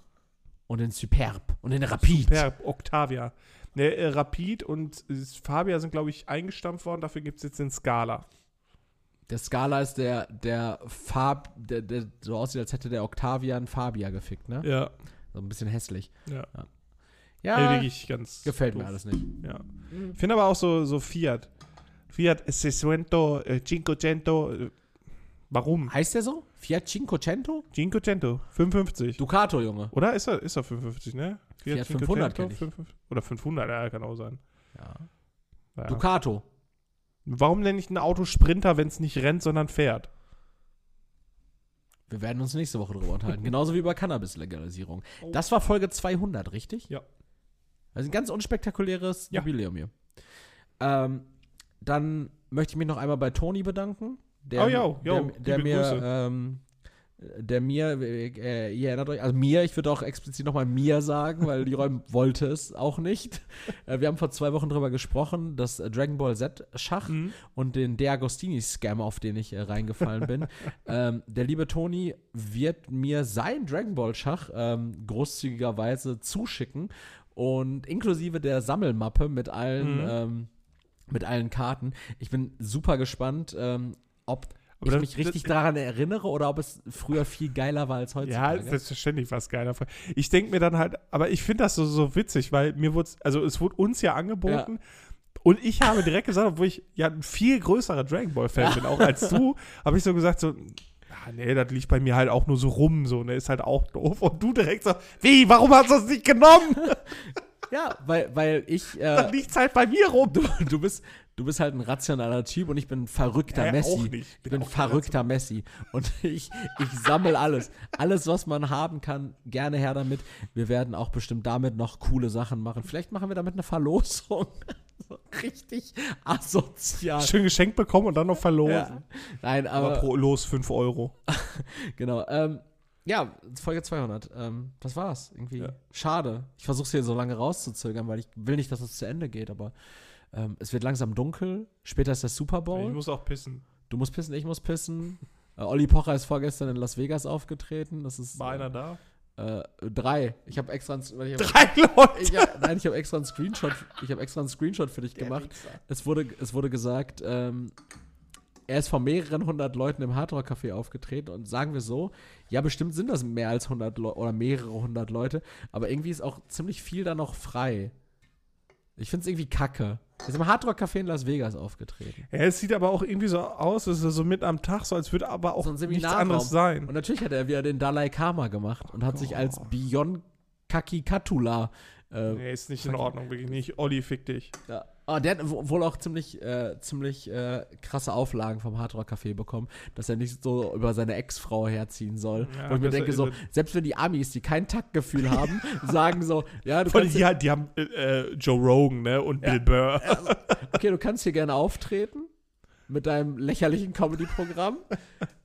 Speaker 2: Und den Superb. Und den Rapid.
Speaker 1: Per Octavia. Ne, äh, Rapid und äh, Fabia sind, glaube ich, eingestampft worden. Dafür gibt es jetzt den Scala.
Speaker 2: Der Scala ist der, der Fab, der, der so aussieht, als hätte der Octavian Fabia gefickt, ne?
Speaker 1: Ja.
Speaker 2: So ein bisschen hässlich.
Speaker 1: Ja.
Speaker 2: Ja,
Speaker 1: Ey, wirklich ganz.
Speaker 2: gefällt mir
Speaker 1: doof.
Speaker 2: alles nicht.
Speaker 1: Ja. Ich finde aber auch so, so Fiat. Fiat 600, äh, 500. Äh, warum?
Speaker 2: Heißt der so? Fiat Cinquecento?
Speaker 1: 500, 55.
Speaker 2: Ducato, Junge.
Speaker 1: Oder ist er, ist er 55, ne?
Speaker 2: Fiat 500 kenn ich.
Speaker 1: 55. Oder 500, ja, kann auch sein.
Speaker 2: Ja.
Speaker 1: Ja.
Speaker 2: Ducato.
Speaker 1: Warum nenne ich ein Auto Sprinter, wenn es nicht rennt, sondern fährt?
Speaker 2: Wir werden uns nächste Woche drüber unterhalten. Genauso wie über Cannabis-Legalisierung. Das war Folge 200, richtig?
Speaker 1: Ja.
Speaker 2: Also ein ganz unspektakuläres
Speaker 1: Ja.
Speaker 2: Jubiläum hier. Ähm, dann möchte ich mich noch einmal bei Toni bedanken. Der,
Speaker 1: Oh, jo,
Speaker 2: der, der mir, ähm, der mir, äh, ihr erinnert euch, also mir, ich würde auch explizit nochmal mir sagen, weil Leroy wollte es auch nicht. Äh, wir haben vor zwei Wochen drüber gesprochen, das äh, Dragon Ball Z Schach
Speaker 1: Mhm.
Speaker 2: und den De Agostini-Scam, auf den ich äh, reingefallen bin. ähm, der liebe Toni wird mir sein Dragon Ball Schach ähm, großzügigerweise zuschicken und inklusive der Sammelmappe mit allen,
Speaker 1: Mhm.
Speaker 2: ähm, mit allen Karten. Ich bin super gespannt, ähm, ob ich mich richtig daran erinnere oder ob es früher viel geiler war als
Speaker 1: Ja,
Speaker 2: heutzutage.
Speaker 1: selbstverständlich was geiler. Ich denke mir dann halt, aber ich finde das so, so witzig, weil mir wurde, also es wurde uns ja angeboten. Und ich habe direkt gesagt, obwohl ich ja ein viel größerer Dragon Ball Fan bin, auch als du, habe ich so gesagt, so, ah, nee, das liegt bei mir halt auch nur so rum, so, ne, ist halt auch doof. Und du direkt so, wie, warum hast du das nicht genommen?
Speaker 2: Ja, weil, weil ich.
Speaker 1: Dann
Speaker 2: Äh,
Speaker 1: liegt's halt bei mir rum.
Speaker 2: du, du, bist, du bist halt ein rationaler Typ und ich bin ein verrückter
Speaker 1: Äh,
Speaker 2: Messi.
Speaker 1: nicht.
Speaker 2: Ich
Speaker 1: Bin
Speaker 2: bin
Speaker 1: kein
Speaker 2: verrückter Messi. Und ich, ich sammle alles. Alles, was man haben kann, gerne her damit. Wir werden auch bestimmt damit noch coole Sachen machen. Vielleicht machen wir damit eine Verlosung. so richtig asozial.
Speaker 1: Schön geschenkt bekommen und dann noch verlosen.
Speaker 2: Ja. Nein,
Speaker 1: Aber
Speaker 2: aber
Speaker 1: pro Los 5 Euro.
Speaker 2: genau. Ähm, ja, Folge 200. Ähm, das war's. Irgendwie
Speaker 1: Ja.
Speaker 2: schade. Ich versuche es hier so lange rauszuzögern, weil ich will nicht, dass es zu Ende geht. Aber ähm, es wird langsam dunkel. Später ist der Super Bowl.
Speaker 1: Ich muss auch pissen.
Speaker 2: Du musst pissen, ich muss pissen. Äh, Olli Pocher ist vorgestern in Las Vegas aufgetreten. Das ist
Speaker 1: War einer da?
Speaker 2: äh, drei. Ich habe extra, ein- ich hab,
Speaker 1: Drei Leute.
Speaker 2: ich hab, nein, ich habe extra einen Screenshot. Ich habe extra einen Screenshot für dich gemacht. Es wurde, es wurde gesagt, ähm, er ist vor mehreren hundert Leuten im Hardrock Café aufgetreten und sagen wir so, ja, bestimmt sind das mehr als hundert Leute oder mehrere hundert Leute, aber irgendwie ist auch ziemlich viel da noch frei. Ich finde es irgendwie kacke. Er ist im Hardrock Café in Las Vegas aufgetreten.
Speaker 1: Ja, es sieht aber auch irgendwie so aus, es ist so mit am Tag, so als würde aber auch
Speaker 2: So
Speaker 1: nichts anderes sein.
Speaker 2: Und natürlich hat er wieder den Dalai Karma gemacht und hat sich als. Bion Kakikatula äh,
Speaker 1: Nee, ist nicht in Ordnung, wirklich nicht. Olli, fick dich.
Speaker 2: Ja. Ah, der hat wo- wohl auch ziemlich, äh, ziemlich äh, krasse Auflagen vom Hardrock Café bekommen, dass er nicht so über seine Ex-Frau herziehen soll.
Speaker 1: Ja,
Speaker 2: Wo ich mir denke, so, selbst wenn die Amis, die kein Taktgefühl haben, sagen so, ja, du
Speaker 1: Vor allem
Speaker 2: kannst,
Speaker 1: die, die haben äh, äh, Joe Rogan, ne? Und Bill Burr.
Speaker 2: okay, du kannst hier gerne auftreten mit deinem lächerlichen Comedy-Programm,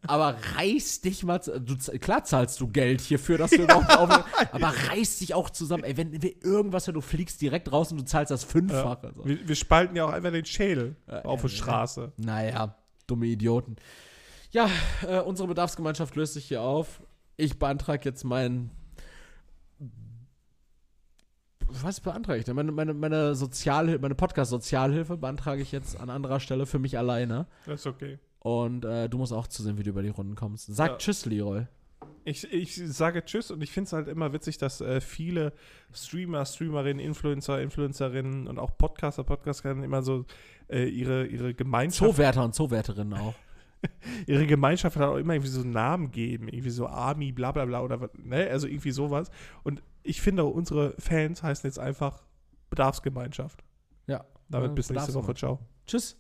Speaker 2: aber reiß dich mal, du, klar zahlst du Geld hierfür, dass du überhaupt auf, aber reiß dich auch zusammen, ey, wenn wir irgendwas, wenn du fliegst direkt raus und du zahlst das Fünffache. So.
Speaker 1: Wir, wir spalten ja auch einfach den Schädel
Speaker 2: Ja,
Speaker 1: auf
Speaker 2: ja,
Speaker 1: der Straße.
Speaker 2: Naja, dumme Idioten. Ja, äh, unsere Bedarfsgemeinschaft löst sich hier auf. Ich beantrage jetzt meinen. Was beantrage ich denn? Meine, meine, meine Sozialhilfe, meine Podcast-Sozialhilfe beantrage ich jetzt an anderer Stelle für mich alleine.
Speaker 1: Das ist okay.
Speaker 2: Und äh, du musst auch zusehen, wie du über die Runden kommst. Sag
Speaker 1: Ja.
Speaker 2: Tschüss, Leroy.
Speaker 1: Ich, ich sage Tschüss und ich finde es halt immer witzig, dass äh, viele Streamer, Streamerinnen, Influencer, Influencerinnen und auch Podcaster, Podcasterinnen immer so äh, ihre, ihre Gemeinschaft,
Speaker 2: Zoowärter und Zoowärterinnen auch.
Speaker 1: Ihre Gemeinschaft halt auch immer irgendwie so einen Namen geben, irgendwie so Army, bla bla bla oder was, ne, also irgendwie sowas. Und ich finde, unsere Fans heißen jetzt einfach Bedarfsgemeinschaft.
Speaker 2: Ja.
Speaker 1: Damit bis nächste Woche. Ciao.
Speaker 2: Tschüss.